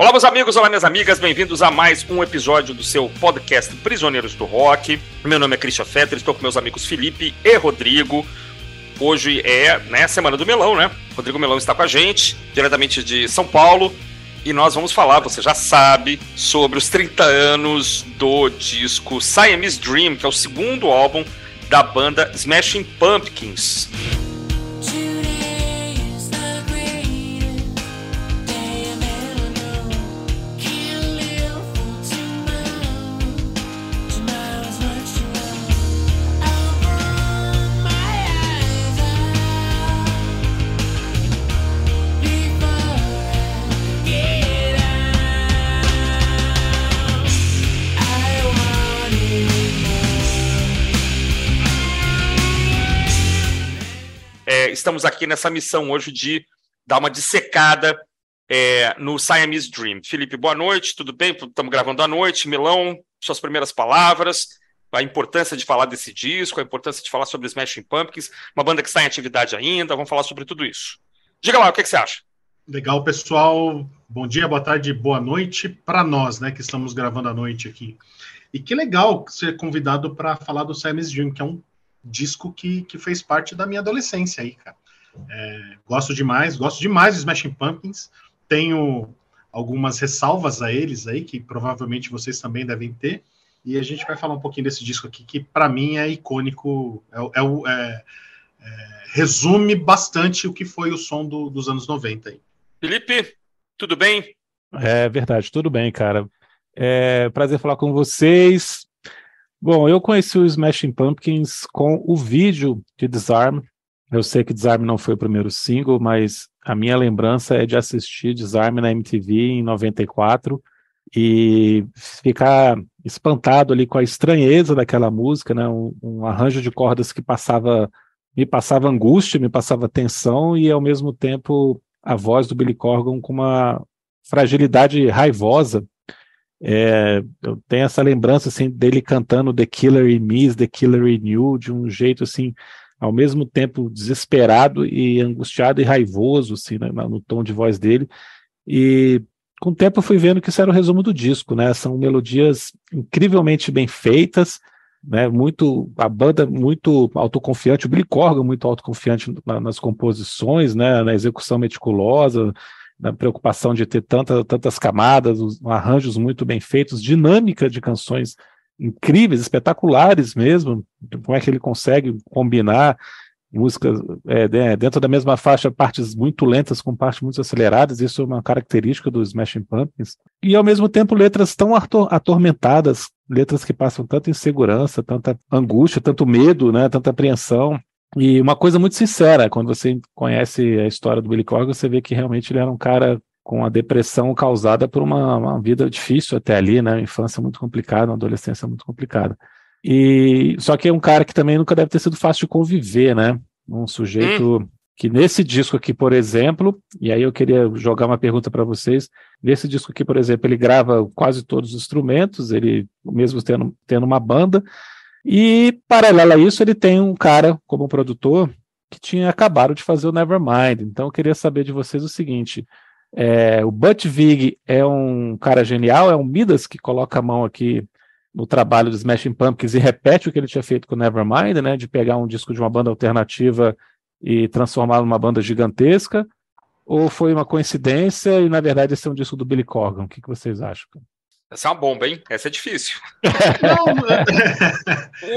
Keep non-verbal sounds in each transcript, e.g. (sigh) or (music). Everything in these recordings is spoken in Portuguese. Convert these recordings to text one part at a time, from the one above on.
Olá, meus amigos, olá, minhas amigas, bem-vindos a mais um episódio do seu podcast Prisioneiros do Rock. Meu nome é Christian Fetter, estou com meus amigos Felipe e Rodrigo. Hoje é né, Semana do Melão, né? Rodrigo Melão está com a gente, diretamente de São Paulo, e nós vamos falar, você já sabe, sobre os 30 anos do disco Siamese Dream, que é o segundo álbum da banda Smashing Pumpkins. Estamos aqui nessa missão hoje de dar uma dissecada é, no Siamese Dream. Felipe, boa noite, tudo bem? Estamos gravando à noite. Milão, suas primeiras palavras, a importância de falar desse disco, a importância de falar sobre Smashing Pumpkins, uma banda que está em atividade ainda, vamos falar sobre tudo isso. Diga lá, o que, que você acha? Legal, pessoal. Bom dia, boa tarde, boa noite para nós, né, que estamos gravando à noite aqui. E que legal ser convidado para falar do Siamese Dream, que é um disco que, que fez parte da minha adolescência aí, cara. É, gosto demais, gosto demais de Smashing Pumpkins. Tenho algumas ressalvas a eles aí, que provavelmente vocês também devem ter. E a gente vai falar um pouquinho desse disco aqui, que para mim é icônico, é, é, é, é, resume bastante o que foi o som do, dos anos 90 aí. Felipe, tudo bem? É verdade, tudo bem, cara. É prazer falar com vocês. Bom, eu conheci o Smashing Pumpkins com o vídeo de Disarm. Eu sei que Disarm não foi o primeiro single, mas a minha lembrança é de assistir Disarm na MTV em 94 e ficar espantado ali com a estranheza daquela música, né? Um, um arranjo de cordas que passava me passava angústia, me passava tensão e ao mesmo tempo a voz do Billy Corgan com uma fragilidade raivosa é, eu tenho essa lembrança assim dele cantando The Killer in Me, The Killer in You, de um jeito assim, ao mesmo tempo desesperado e angustiado e raivoso, assim, né, no tom de voz dele. E com o tempo eu fui vendo que isso era o resumo do disco, né? São melodias incrivelmente bem feitas, né? Muito a banda muito autoconfiante, o Billy Corgan muito autoconfiante nas composições, né? Na execução meticulosa, da preocupação de ter tanta, tantas camadas, os arranjos muito bem feitos, dinâmica de canções incríveis, espetaculares mesmo. Como é que ele consegue combinar músicas é, dentro da mesma faixa, partes muito lentas com partes muito aceleradas, isso é uma característica do Smashing Pumpkins. E ao mesmo tempo letras tão atormentadas, letras que passam tanta insegurança, tanta angústia, tanto medo, né, tanta apreensão. E uma coisa muito sincera, quando você conhece a história do Billy Corgan, você vê que realmente ele era um cara com a depressão causada por uma, uma vida difícil até ali, né? Uma infância muito complicada, uma adolescência muito complicada. E só que é um cara que também nunca deve ter sido fácil de conviver, né? Um sujeito hum. que nesse disco aqui, por exemplo, e aí eu queria jogar uma pergunta para vocês. Nesse disco aqui, por exemplo, ele grava quase todos os instrumentos, ele mesmo tendo, tendo uma banda, e, paralelo a isso, ele tem um cara como produtor que tinha acabado de fazer o Nevermind. Então, eu queria saber de vocês o seguinte: é, o Butch Vig é um cara genial, é um Midas que coloca a mão aqui no trabalho do Smashing Pumpkins e repete o que ele tinha feito com o Nevermind, né, de pegar um disco de uma banda alternativa e transformá-lo numa banda gigantesca, ou foi uma coincidência e na verdade esse é um disco do Billy Corgan? O que, que vocês acham? Essa é uma bomba, hein? Essa é difícil. (laughs) Não,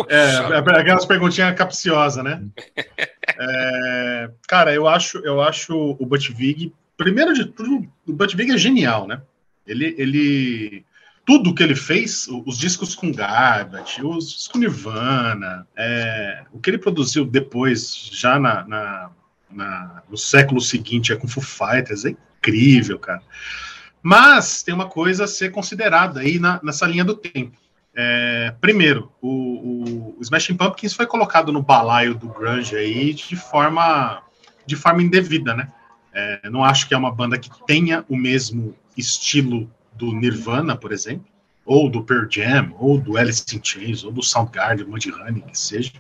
é, é, é aquelas perguntinhas capciosas, né? (laughs) É, cara, eu acho, eu acho o Butch Vig, primeiro de tudo, o Butch Vig é genial, né? Ele, ele, tudo que ele fez, os discos com Garbage, os discos com Nirvana, é, o que ele produziu depois, já na, na, na, no século seguinte, é com Foo Fighters, é incrível, cara. Mas tem uma coisa a ser considerada aí na, nessa linha do tempo. É, primeiro, o, o, o, Smashing Pumpkins foi colocado no balaio do grunge aí de forma de forma indevida, né? É, não acho que é uma banda que tenha o mesmo estilo do Nirvana, por exemplo, ou do Pearl Jam, ou do Alice in Chains, ou do Soundgarden, Mudhoney, que seja.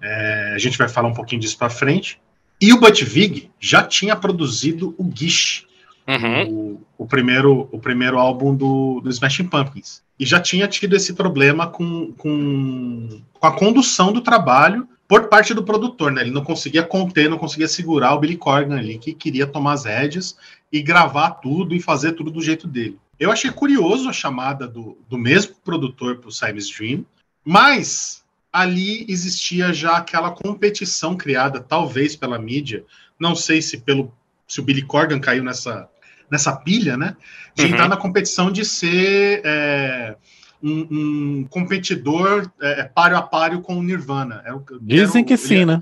É, a gente vai falar um pouquinho disso para frente. E o Butch Vig já tinha produzido o Gish, uhum. o, o, primeiro, o primeiro álbum do, do Smashing Pumpkins. E já tinha tido esse problema com, com, com a condução do trabalho por parte do produtor, né? Ele não conseguia conter, não conseguia segurar o Billy Corgan ali, que queria tomar as rédeas e gravar tudo e fazer tudo do jeito dele. Eu achei curioso a chamada do, do mesmo produtor para o Simon's Dream, mas ali existia já aquela competição criada, talvez pela mídia, não sei se pelo se o Billy Corgan caiu nessa, nessa pilha, né? De uhum. entrar na competição de ser é, um, um, competidor é, páreo a páreo com o Nirvana. É o, Dizem que sim, né?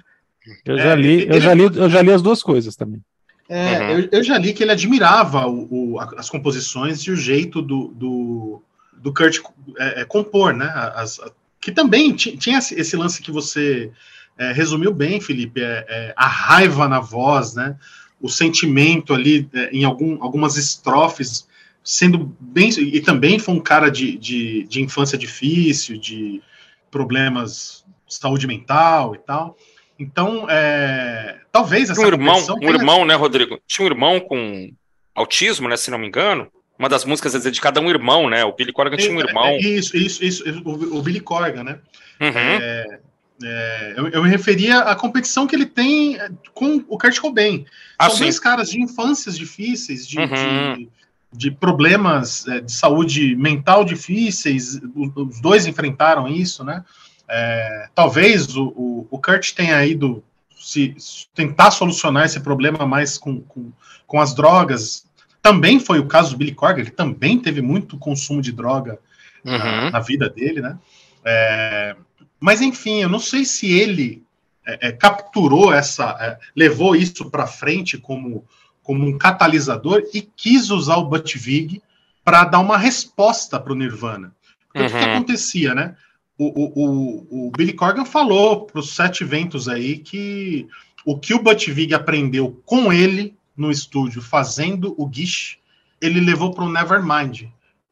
Eu já, é, li, eu, já li, eu já li as duas coisas também. É, uhum. eu, eu, já li que ele admirava o, o, as composições e o jeito do, do, do Kurt é, é, compor, né? As, que também tinha esse lance que você é, resumiu bem, Felipe, é, é, a raiva na voz, né? O sentimento ali é, em algum, algumas estrofes sendo bem e também foi um cara de, de, de infância difícil, de problemas de saúde mental e tal. Então, é, talvez essa um irmão, um tenha... irmão, né, Rodrigo? Tinha um irmão com autismo, né, se não me engano. Uma das músicas é dedicada a um irmão, né? O Billy Corgan tinha um é, irmão. É, isso, isso, isso, o, o Billy Corgan, né? Uhum. É, é, eu, eu, me referia à competição que ele tem com o Kurt Cobain. Ah, São sim. dois caras de infâncias difíceis, de, uhum. de, de, problemas é, de saúde mental difíceis. Os dois enfrentaram isso, né? É, talvez o, o, o, Kurt tenha ido se, tentar solucionar esse problema mais com, com, com, as drogas. Também foi o caso do Billy Corgan, ele também teve muito consumo de droga uhum. na, na, vida dele, né? É, mas enfim, eu não sei se ele é, é capturou essa, é, levou isso para frente como, como um catalisador e quis usar o Butch Vig para dar uma resposta para o Nirvana. Porque uhum. o que, que uhum. acontecia, né? o, o, o Billy Corgan falou para os sete ventos aí que o que o Butch Vig aprendeu com ele no estúdio fazendo o Gish, ele levou para o Nevermind.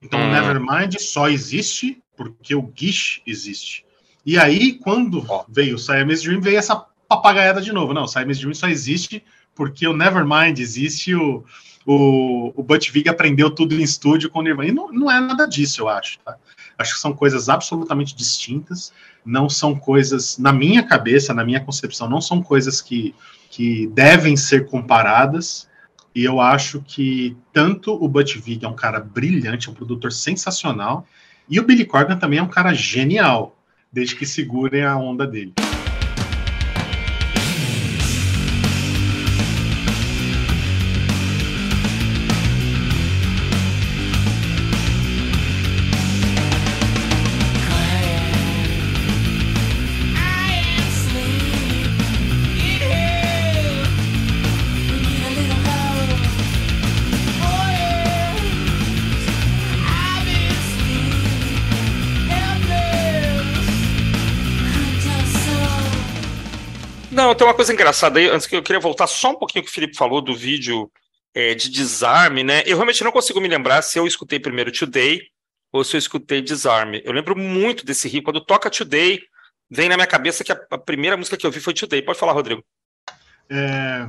Então hum. o Nevermind só existe porque o Gish existe. E aí, quando oh. veio o Siamese Dream, veio essa papagaiada de novo. Não, o Siamese Dream só existe porque o Nevermind existe, o, o, o Vig aprendeu tudo em estúdio com o Nirvana. E não, não é nada disso, eu acho. Tá? Acho que são coisas absolutamente distintas, não são coisas, na minha cabeça, na minha concepção, não são coisas que, que devem ser comparadas. E eu acho que tanto o Butch Vig é um cara brilhante, é um produtor sensacional, e o Billy Corgan também é um cara genial, desde que segurem a onda dele. Não, tem uma coisa engraçada aí, antes que eu queria voltar só um pouquinho que o Felipe falou do vídeo é, de desarme, né? Eu realmente não consigo me lembrar se eu escutei primeiro Today ou se eu escutei Desarme. Eu lembro muito desse riff. Quando toca Today, vem na minha cabeça que a, a primeira música que eu vi foi Today. Pode falar, Rodrigo. É,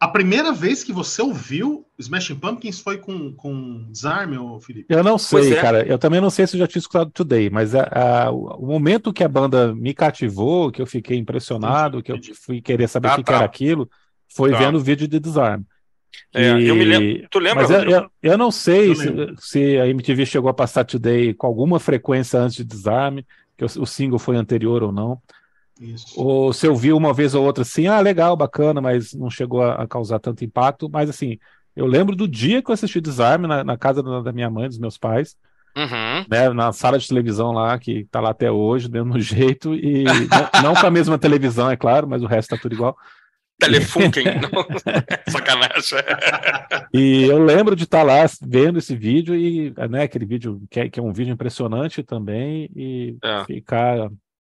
a primeira vez que você ouviu Smashing Pumpkins foi com, com Desarme, ou Felipe? Eu não sei, é. cara. Eu também não sei se eu já tinha escutado Today, mas a, a, o momento que a banda me cativou, que eu fiquei impressionado, que eu fui querer saber ah, o que, tá. que, era aquilo, foi tá. vendo o vídeo de Desarme. É, eu me lembro. Tu lembra? Mas eu, eu, eu, não sei se, se, a MTV chegou a passar Today com alguma frequência antes de Desarme, que o, o single foi anterior ou não. Isso. Ou se eu vi uma vez ou outra assim, ah, legal, bacana, mas não chegou a, a causar tanto impacto. Mas assim, eu lembro do dia que eu assisti Desarme na, na casa da, da, minha mãe, dos meus pais, uhum. né, na sala de televisão lá, que tá lá até hoje, do mesmo (laughs) jeito, e não, não com a mesma televisão, é claro, mas o resto tá tudo igual. Telefunken, (laughs) não. (laughs) Sacanagem. E eu lembro de estar tá lá vendo esse vídeo e, né, aquele vídeo que é, que é um vídeo impressionante também e é. ficar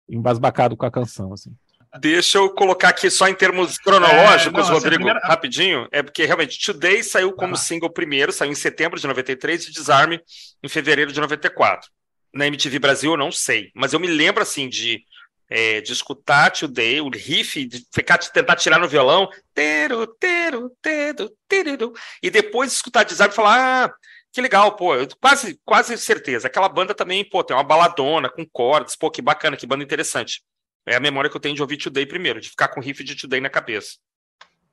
embasbacado com a canção, assim. Deixa eu colocar aqui só em termos cronológicos, é, não, Rodrigo, primeira... rapidinho. É porque realmente Today saiu como ah. single primeiro, saiu em setembro de 93 e Desarme em fevereiro de 94. Na MTV Brasil eu não sei, mas eu me lembro assim de é, de escutar Today, o riff, de ficar, de tentar tirar no violão, teru, teru, teru, teru, e depois escutar Desire e falar, ah, que legal, pô, eu quase, quase certeza. Aquela banda também, pô, tem uma baladona com cordas, pô, que bacana, que banda interessante. É a memória que eu tenho de ouvir Today primeiro, de ficar com o riff de Today na cabeça.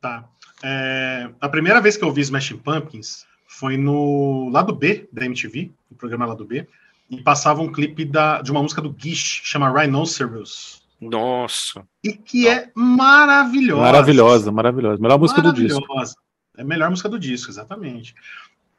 Tá. É, a primeira vez que eu ouvi Smashing Pumpkins foi no lado B da MTV, no programa lado B, e passava um clipe da, de uma música do Gish, chama Rhinoceros. Nossa. E que é maravilhosa. Maravilhosa, maravilhosa. Melhor música do disco. É a melhor música do disco, exatamente.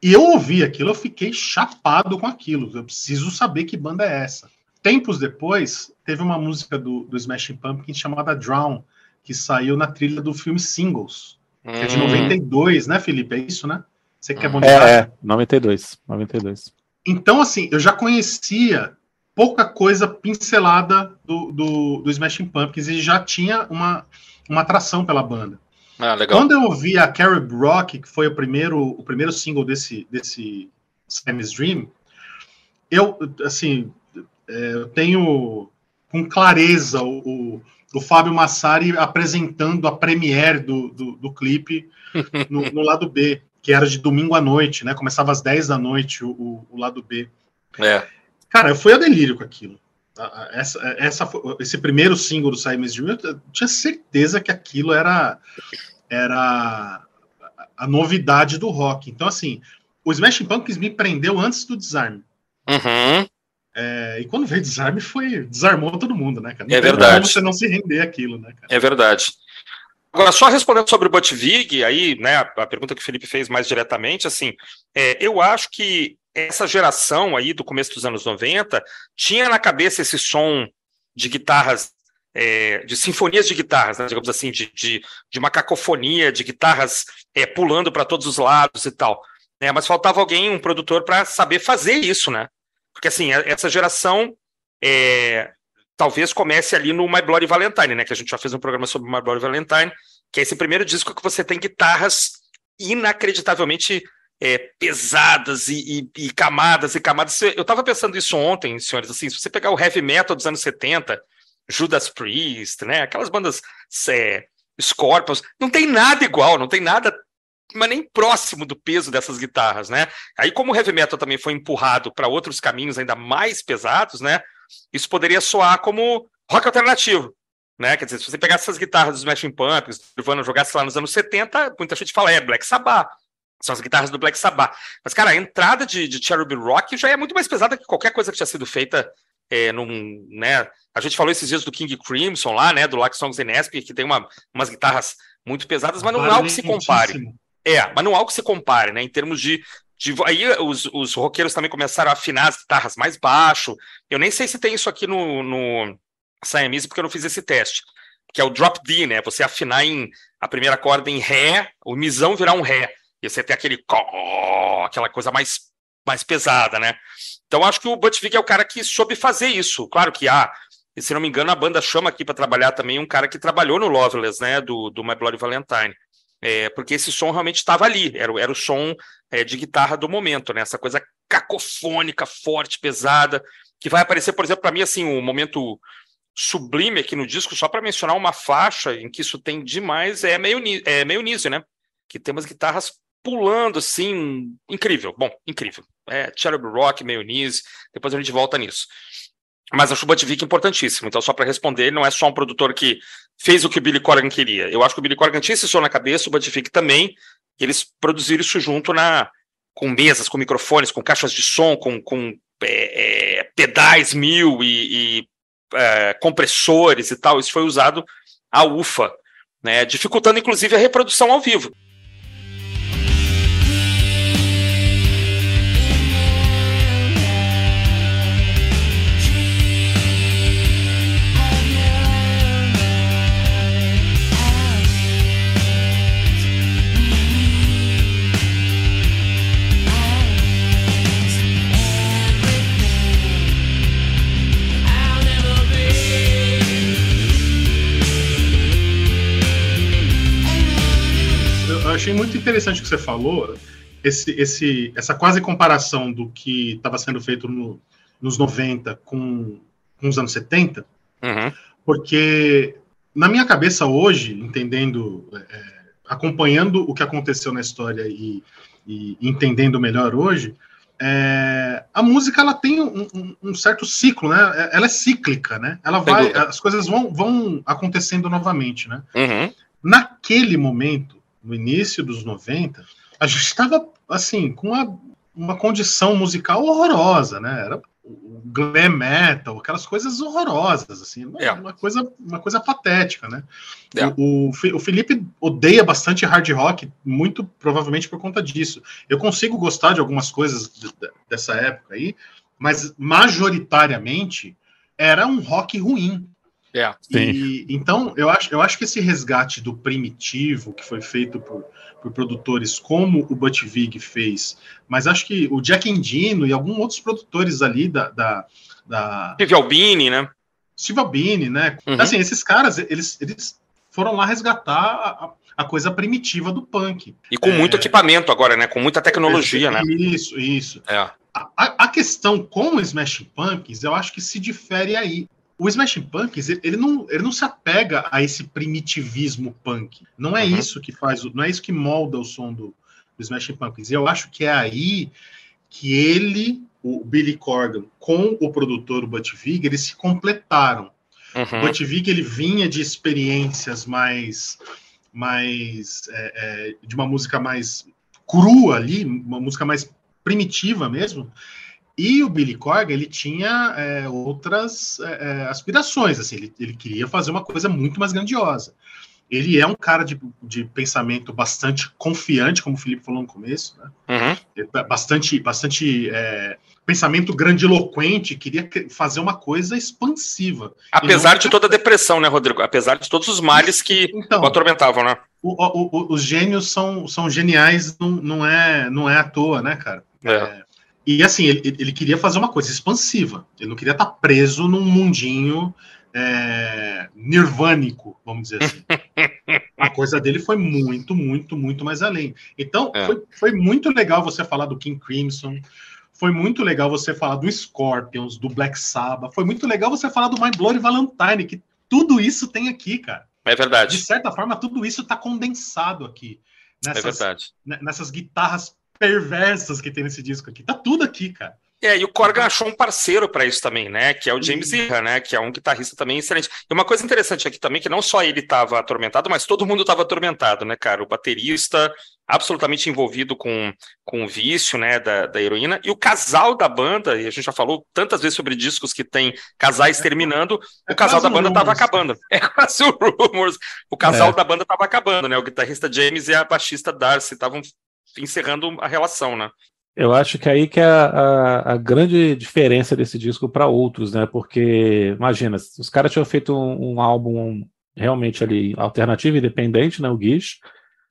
E eu ouvi aquilo, eu fiquei chapado com aquilo. Eu preciso saber que banda é essa. Tempos depois, teve uma música do, do Smashing Pumpkins chamada Drown, que saiu na trilha do filme Singles, que é de 92, hum. né, Felipe? É isso, né? Você quer é bom de É, é, 92, 92. Então, assim, eu já conhecia pouca coisa pincelada do, do, do Smashing Pumpkins e já tinha uma, uma atração pela banda. Ah, Quando eu ouvi a Carib Rock, que foi o primeiro, o primeiro single desse, desse Sammy's Dream, eu, assim, é, eu tenho com clareza o, o, o, Fábio Massari apresentando a premiere do, do, do clipe (laughs) no, no lado B que era de domingo à noite, né? Começava às 10 da noite o, o lado B. É. Cara, eu fui a delírio com aquilo. Essa, essa, esse primeiro single do Simon's Dream, eu tinha certeza que aquilo era, era a novidade do rock. Então, assim, o Smashing Pumpkins me prendeu antes do Desarme. Uhum. É, e quando veio Desarme, foi desarmou todo mundo, né, cara? Não é verdade. você não se render aquilo, né, cara? É verdade. Agora, só respondendo sobre o Botvig, aí, né, a pergunta que o Felipe fez mais diretamente, assim, é, eu acho que essa geração aí do começo dos anos 90 tinha na cabeça esse som de guitarras, é, de sinfonias de guitarras, né, digamos assim, de, de, de, uma cacofonia de guitarras é, pulando para todos os lados e tal. Né, mas faltava alguém, um produtor, para saber fazer isso, né? Porque assim, essa geração é, talvez comece ali no My Bloody Valentine, né? Que a gente já fez um programa sobre My Bloody Valentine, que é esse primeiro disco que você tem guitarras inacreditavelmente é, pesadas e, e, e, camadas e camadas. Eu estava pensando isso ontem, senhores, assim, se você pegar o heavy metal dos anos 70, Judas Priest, né? Aquelas bandas é, Scorpions, não tem nada igual, não tem nada mas nem próximo do peso dessas guitarras, né? Aí, como o heavy metal também foi empurrado para outros caminhos ainda mais pesados, né? isso poderia soar como rock alternativo. Né? Quer dizer, se você pegasse essas guitarras dos Smashing Pumpkins, Nirvana jogasse lá nos anos 70, muita gente fala, é Black Sabbath. São as guitarras do Black Sabbath. Mas, cara, a entrada de, de Cherub Rock já é muito mais pesada que qualquer coisa que tinha sido feita é, num, né? A gente falou esses dias do King Crimson lá, né? Do Like Songs in Asp, que tem uma, umas guitarras muito pesadas, mas não há algo que se compare. É, mas não há algo que se compare, né? Em termos de de, aí os, os roqueiros também começaram a afinar as guitarras mais baixo. Eu nem sei se tem isso aqui no, no Siamese, porque eu não fiz esse teste. Que é o drop D, né? Você afinar em a primeira corda em Ré, o misão virar um Ré. E você tem aquele aquela coisa mais, mais pesada, né? Então acho que o Butch Vig é o cara que soube fazer isso. Claro que há, ah, se não me engano, a banda chama aqui para trabalhar também um cara que trabalhou no Loveless, né? Do, do My Bloody Valentine. É, porque esse som realmente estava ali, era, era o som é, de guitarra do momento, né? Essa coisa cacofônica, forte, pesada, que vai aparecer, por exemplo, para mim, assim, um momento sublime aqui no disco, só para mencionar uma faixa em que isso tem demais, é meio, é meio Nise, né? Que tem umas guitarras pulando, assim, incrível. Bom, incrível. É Cherub Rock, meio Nise, depois a gente volta nisso. Mas acho o Buttigieg importantíssimo. Então, só para responder, ele não é só um produtor que fez o que o Billy Corgan queria. Eu acho que o Billy Corgan tinha esse som na cabeça, o Buttigieg também. Eles produziram isso junto na com mesas, com microfones, com caixas de som, com, com é, é, pedais mil e, e é, compressores e tal. Isso foi usado a UFA, né, dificultando inclusive a reprodução ao vivo. Muito interessante que você falou, esse, esse, essa quase comparação do que estava sendo feito no, nos 90 com, com os anos 70, uhum. Porque na minha cabeça hoje, entendendo, é, acompanhando o que aconteceu na história e, e entendendo melhor hoje, é, a música ela tem um, um, um, certo ciclo, né? É, ela é cíclica, né? Ela vai, as coisas vão, vão acontecendo novamente, né? Uhum. Naquele momento, no início dos 90, a gente estava assim com uma, uma condição musical horrorosa, né? Era o glam metal, aquelas coisas horrorosas, assim, uma, é. uma coisa, uma coisa patética, né? É. O, o, o, Felipe odeia bastante hard rock, muito provavelmente por conta disso. Eu consigo gostar de algumas coisas dessa época aí, mas majoritariamente era um rock ruim. É, e, então, eu acho, eu acho que esse resgate do primitivo que foi feito por, por produtores como o Butch Vig fez, mas acho que o Jack Endino e alguns outros produtores ali da. da, da... Steve Albini, né? Steve Albini, né? Uhum. Assim, esses caras, eles, eles foram lá resgatar a, a coisa primitiva do punk. E com é... muito equipamento agora, né? Com muita tecnologia, isso, né? Isso, isso. É. A, a, questão com o Smash Punks, eu acho que se difere aí o Smashing Pumpkins ele não, ele não se apega a esse primitivismo punk. Não é uhum. isso que faz, não é isso que molda o som do, do Smashing Pumpkins. E eu acho que é aí que ele, o Billy Corgan, com o produtor o Butch Vig, eles se completaram. Uhum. O Butch Vig ele vinha de experiências mais, mais é, é, de uma música mais crua ali, uma música mais primitiva mesmo. E o Billy Corgan, ele tinha é, outras é, é, aspirações, assim, ele, ele, queria fazer uma coisa muito mais grandiosa. Ele é um cara de, de pensamento bastante confiante, como o Felipe falou no começo, né? Uhum. É bastante, bastante é, pensamento grandiloquente, queria fazer uma coisa expansiva. Apesar de toda a depressão, né, Rodrigo? Apesar de todos os males que então, o atormentavam, né? O, o, o, os gênios são, são geniais, não, não, é, não é à toa, né, cara? É. E assim, ele, ele queria fazer uma coisa expansiva. Ele não queria estar preso num mundinho é, nirvânico, vamos dizer assim. (laughs) a coisa dele foi muito, muito, muito mais além. Então, é. foi, foi muito legal você falar do King Crimson. Foi muito legal você falar do Scorpions, do Black Sabbath. Foi muito legal você falar do My Bloody Valentine, que tudo isso tem aqui, cara. É verdade. De certa forma, tudo isso está condensado aqui. Nessas, é verdade. Nessas guitarras perversas que tem nesse disco aqui. Tá tudo aqui, cara. É, e o Corgan achou um parceiro para isso também, né? Que é o James Iha, né? Que é um guitarrista também excelente. E uma coisa interessante aqui também, que não só ele estava atormentado, mas todo mundo estava atormentado, né, cara? O baterista absolutamente envolvido com, com o vício, né, da, da heroína, e o casal da banda, e a gente já falou tantas vezes sobre discos que tem casais é, terminando, é o casal da banda estava acabando. (laughs) É quase o Rumors. O casal é. da banda estava acabando, né? O guitarrista James e a baixista Darcy estavam encerrando a relação, né? Eu acho que aí que é a, a, a grande diferença desse disco para outros, né? Porque, imagina, os caras tinham feito um, um, álbum realmente ali alternativo, independente, né? O Guiche,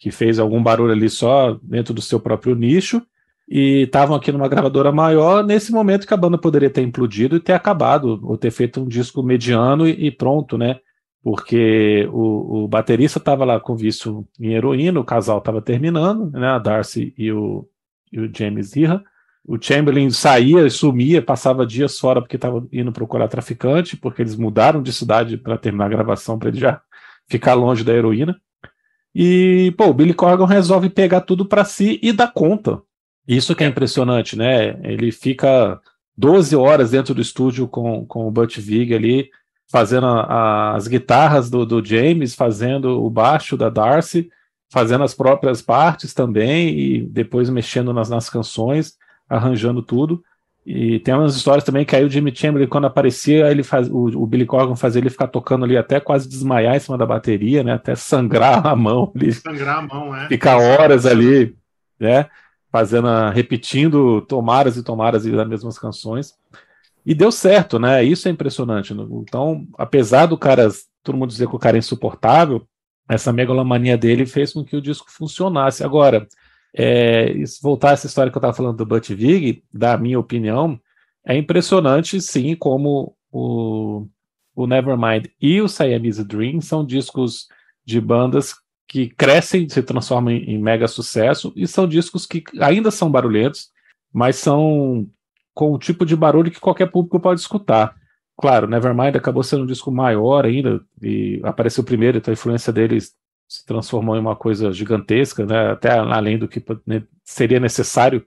que fez algum barulho ali só dentro do seu próprio nicho, e estavam aqui numa gravadora maior, nesse momento que a banda poderia ter implodido e ter acabado, ou ter feito um disco mediano e, e pronto, né? Porque o, o baterista estava lá com vício em heroína, o casal estava terminando, né, a Darcy e o, e o James Irra. O Chamberlain saía, sumia, passava dias fora porque estava indo procurar traficante, porque eles mudaram de cidade para terminar a gravação, para ele já ficar longe da heroína. E, pô, o Billy Corgan resolve pegar tudo para si e dar conta. Isso que é impressionante, né? Ele fica 12 horas dentro do estúdio com, com o Butch Vig ali, fazendo a, as guitarras do, do, James, fazendo o baixo da Darcy, fazendo as próprias partes também, e depois mexendo nas, nas canções, arranjando tudo. E tem umas histórias também que aí o Jimmy Chamberlain, quando aparecia, ele faz, o, o, Billy Corgan fazia ele ficar tocando ali até quase desmaiar em cima da bateria, né? Até sangrar (laughs) a mão. Ali, sangrar a mão, é. Ficar horas ali, né? Fazendo, repetindo tomaras e tomaras das mesmas canções. E deu certo, né? Isso é impressionante. Então, apesar do cara, todo mundo dizer que o cara é insuportável, essa megalomania dele fez com que o disco funcionasse. Agora, é, voltar a essa história que eu estava falando do Butch Vig, da minha opinião, é impressionante, sim, como o, o Nevermind e o Siamese Dream são discos de bandas que crescem, se transformam em, em mega sucesso, e são discos que ainda são barulhentos, mas são com o tipo de barulho que qualquer público pode escutar. claro, Nevermind acabou sendo um disco maior ainda, e apareceu primeiro, então a influência deles se transformou em uma coisa gigantesca, né, até além do que né, seria necessário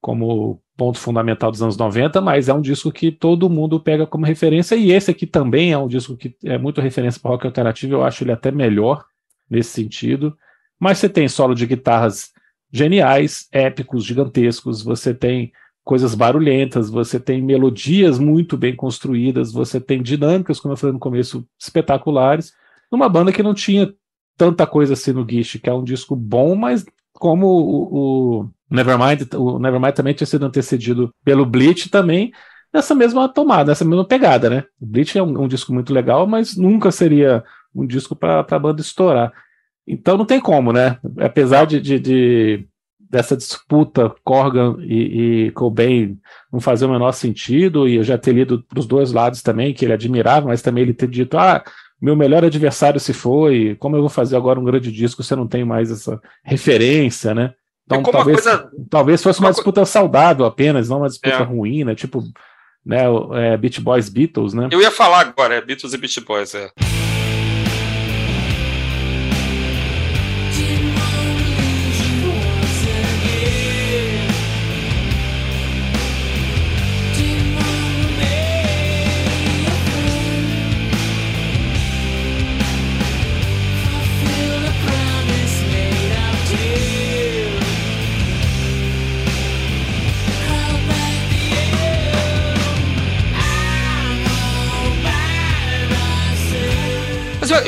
como ponto fundamental dos anos 90, mas é um disco que todo mundo pega como referência, e esse aqui também é um disco que é muito referência para rock alternativo, eu acho ele até melhor nesse sentido. Mas você tem solo de guitarras geniais, épicos, gigantescos, você tem coisas barulhentas, você tem melodias muito bem construídas, você tem dinâmicas, como eu falei no começo, espetaculares, numa banda que não tinha tanta coisa assim no Guiche, que é um disco bom, mas como o, o Nevermind, o Nevermind também tinha sido antecedido pelo Bleach também, nessa mesma tomada, nessa mesma pegada, né? O Bleach é um, um disco muito legal, mas nunca seria um disco para a banda estourar. Então não tem como, né? Apesar de, de, de dessa disputa Corgan e, e, Cobain não fazer o menor sentido, e eu já ter lido dos dois lados também, que ele admirava, mas também ele ter dito, ah, meu melhor adversário se foi, como eu vou fazer agora um grande disco se eu não tenho mais essa referência, né? Então é talvez, coisa... talvez fosse uma, uma disputa saudável apenas, não uma disputa é. ruim, né? Tipo, né, é, Beat Boys Beatles, né? Eu ia falar agora, é Beatles e Beat Boys, é.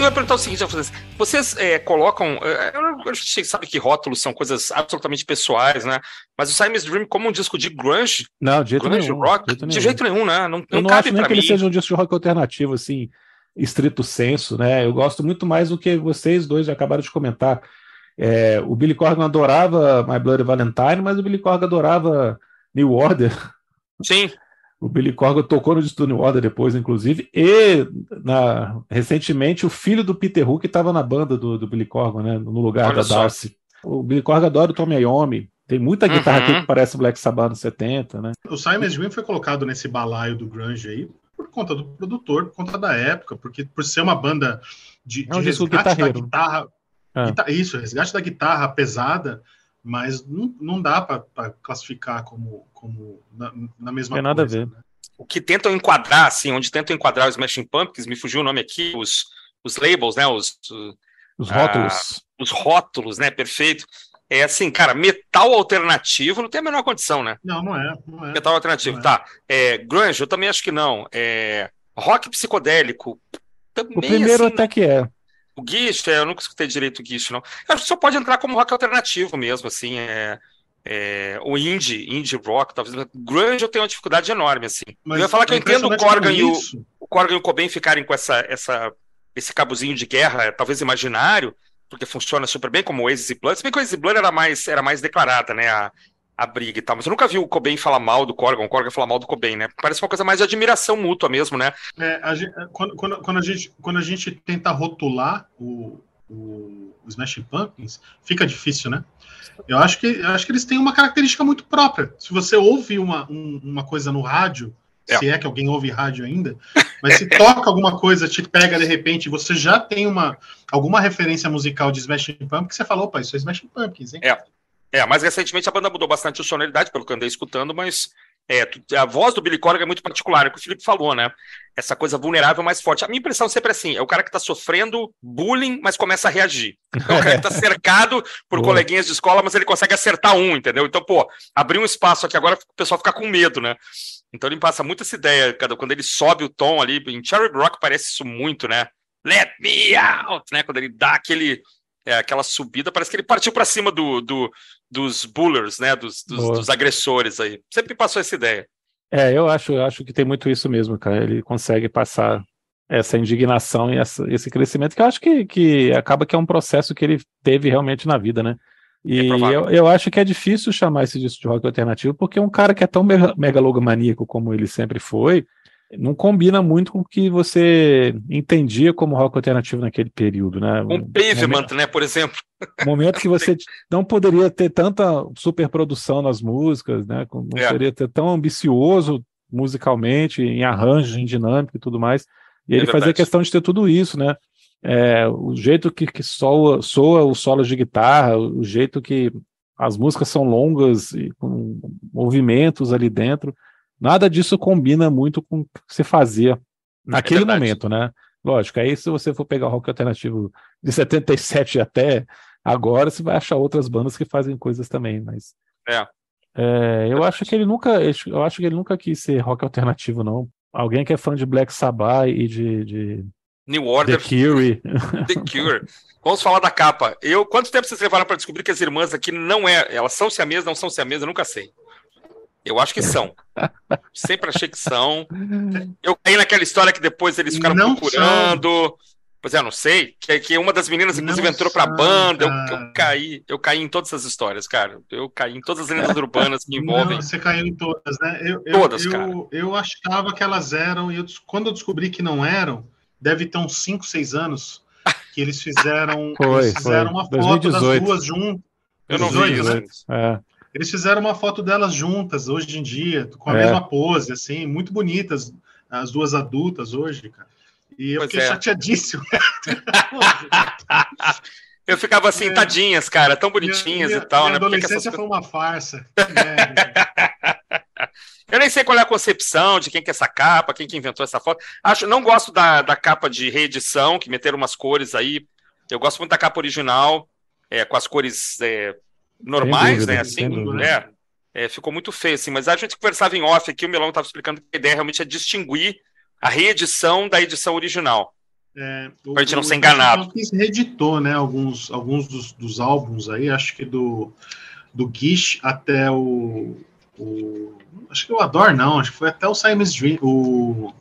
Eu ia perguntar o seguinte vocês: vocês é, colocam. A gente sabe que rótulos são coisas absolutamente pessoais, né? Mas o Simon's Dream como um disco de grunge? Não, de jeito grunge, nenhum. Rock? Jeito de jeito nenhum, né? Não, eu não, não acho nem que mim. ele seja um disco de rock alternativo, assim, estrito senso, né? Eu gosto muito mais do que vocês dois já acabaram de comentar. É, o Billy Corgan adorava My Bloody Valentine, mas o Billy Corgan adorava New Order. Sim. O Billy Corgan tocou no Stone Order depois, inclusive, e na, recentemente o filho do Peter Hook estava na banda do, do, Billy Corgan, né, no lugar Olha da só. Darcy. O Billy Corgan adora o Tommy Iommi, tem muita guitarra uhum. aqui que parece Black Sabbath nos 70, né? O Simon Dream foi colocado nesse balaio do grunge aí por conta do produtor, por conta da época, porque por ser uma banda de, é um de resgate da guitarra, é. isso, resgate da guitarra pesada, mas não, não dá para classificar como, como na, na mesma Tem nada a ver. Né? O que tentam enquadrar, assim, onde tentam enquadrar os Smashing Pumpkins, me fugiu o nome aqui, os, os labels, né, os... Os rótulos. Ah, os rótulos, né, perfeito. É assim, cara, metal alternativo não tem a menor condição, né? Não, não é. Não é metal alternativo, é. tá. É, grunge, eu também acho que não. É, rock psicodélico, também, O primeiro assim, até que é. O Guiche, é, eu nunca escutei direito o Guiche, não. Eu acho que só pode entrar como rock alternativo mesmo, assim, é, é, o indie, indie rock, talvez. Grunge eu tenho uma dificuldade enorme, assim. Mas eu ia falar que eu entendo o Corgan, e o, o Corgan e o Cobain ficarem com essa, essa, esse cabuzinho de guerra, talvez imaginário, porque funciona super bem, como o Oasis e Blood. Se bem que o Oasis e Blood era mais, era mais declarada, né, a, a briga e tal. Mas eu nunca vi o Cobain falar mal do Corgan, o Corgan falar mal do Cobain, né? Parece uma coisa mais de admiração mútua mesmo, né? É, gente, quando, quando, quando, a gente, quando a gente tenta rotular o, o, o Smashing Pumpkins, fica difícil, né? Eu acho que, eu acho que eles têm uma característica muito própria. Se você ouve uma, um, uma coisa no rádio, é. se é que alguém ouve rádio ainda, mas se toca alguma coisa, te pega de repente, você já tem uma alguma referência musical de Smashing Pumpkins, você falou, opa, isso é Smashing Pumpkins, hein? É. É, mais recentemente a banda mudou bastante a sonoridade, pelo que eu andei escutando, mas é, a voz do Billy Corgan é muito particular, é o que o Felipe falou, né? Essa coisa vulnerável mais forte. A minha impressão sempre é assim: é o cara que tá sofrendo bullying, mas começa a reagir. É o cara que tá (laughs) cercado por Boa. coleguinhas de escola, mas ele consegue acertar um, entendeu? Então, pô, abrir um espaço aqui agora, o pessoal fica com medo, né? Então ele passa muito essa ideia, quando ele sobe o tom ali, em Cherry Rock parece isso muito, né? Let me out, né? Quando ele dá aquele é, aquela subida, parece que ele partiu para cima do, do, dos bullers, né? Dos, dos, dos, agressores aí. Sempre passou essa ideia. É, eu acho, eu acho que tem muito isso mesmo, cara. Ele consegue passar essa indignação e essa, esse crescimento, que eu acho que, que acaba que é um processo que ele teve realmente na vida, né? E é eu, eu acho que é difícil chamar esse disco de rock alternativo, porque um cara que é tão megalomaníaco como ele sempre foi, não combina muito com o que você entendia como rock alternativo naquele período, né? Um Pavement, momento, né, por exemplo. (laughs) Momento que você (laughs) não poderia ter tanta superprodução nas músicas, né? Não é. poderia ter tão ambicioso, musicalmente, em arranjo, em dinâmica e tudo mais. E ele é fazia questão de ter tudo isso, né? É, o jeito que, que soa, soa os solos de guitarra, o jeito que as músicas são longas e com movimentos ali dentro. Nada disso combina muito com o que se fazia naquele é momento, né? Lógico, aí se você for pegar o rock alternativo de 77 até agora, você vai achar outras bandas que fazem coisas também, mas. É. é eu acho que ele nunca. Eu acho que ele nunca quis ser rock alternativo, não. Alguém que é fã de Black Sabbath e de. de New Order. The Cure. (laughs) The Cure. Vamos falar da capa. Eu, quanto tempo vocês levaram para descobrir que as irmãs aqui não é. Elas são siamesas, não são siamesas, eu nunca sei. Eu acho que são. Sempre achei que são. Eu caí naquela história que depois eles ficaram não procurando. São. Pois é, eu não sei. Que, que uma das meninas, inclusive, não entrou pra são, banda. Eu, eu, caí, eu caí em todas as histórias, cara. Eu caí em todas as lendas urbanas que envolvem. Não, você caiu em todas, né? Eu, todas, eu, cara. Eu, eu achava que elas eram, e eu, quando eu descobri que não eram, deve ter uns 5, 6 anos, que eles fizeram, (laughs) foi, eles fizeram foi. uma foto 2018. das duas juntas. Eu não vi isso. Né? É. Eles fizeram uma foto delas juntas hoje em dia, com a é. mesma pose, assim, muito bonitas, as duas adultas hoje, cara. E eu pois fiquei é. chateadíssimo. eu ficava assim, é. tadinhas, cara, tão bonitinhas minha, e tal, minha né? adolescência essas... foi uma farsa. (laughs) eu nem sei qual é a concepção de quem que é essa capa, quem que inventou essa foto. Acho, não gosto da, da capa de reedição, que meteram umas cores aí. Eu gosto muito da capa original, é, com as cores é, normais, dúvida, né? Assim, é, é, ficou muito feio, assim, mas a gente conversava em off aqui, o Melão estava explicando que a ideia realmente é distinguir a reedição da edição original. É, para a gente não ser enganado. O reeditou, né? Alguns, alguns dos, dos, álbuns aí, acho que do, do Gish até o, o. Acho que o Adore, não, acho que foi até o Simon's Dream, o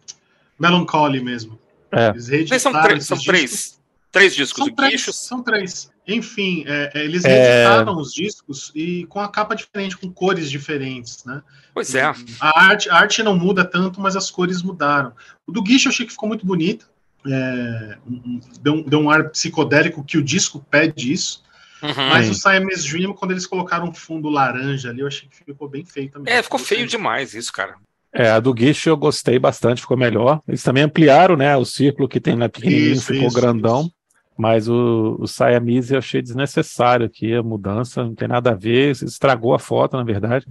Melancholy mesmo. É. Eles são, três, são três, três discos. São três, são três. Enfim, é, é eles reeditaram é... os discos e com a capa diferente, com cores diferentes, né? Pois é. A arte, a arte não muda tanto, mas as cores mudaram. O do Guiche eu achei que ficou muito bonito. É, deu, um, deu um ar psicodélico que o disco pede isso. Uhum. Mas o Siamese Dream, quando eles colocaram um fundo laranja ali, eu achei que ficou bem feio também. É, ficou feio demais isso, cara. É, a do Guiche eu gostei bastante, ficou melhor. Eles também ampliaram, né, o círculo que tem na pequenininho, isso, ficou isso, grandão. Isso. Mas o, o Siamese eu achei desnecessário aqui, a mudança, não tem nada a ver, estragou a foto, na verdade.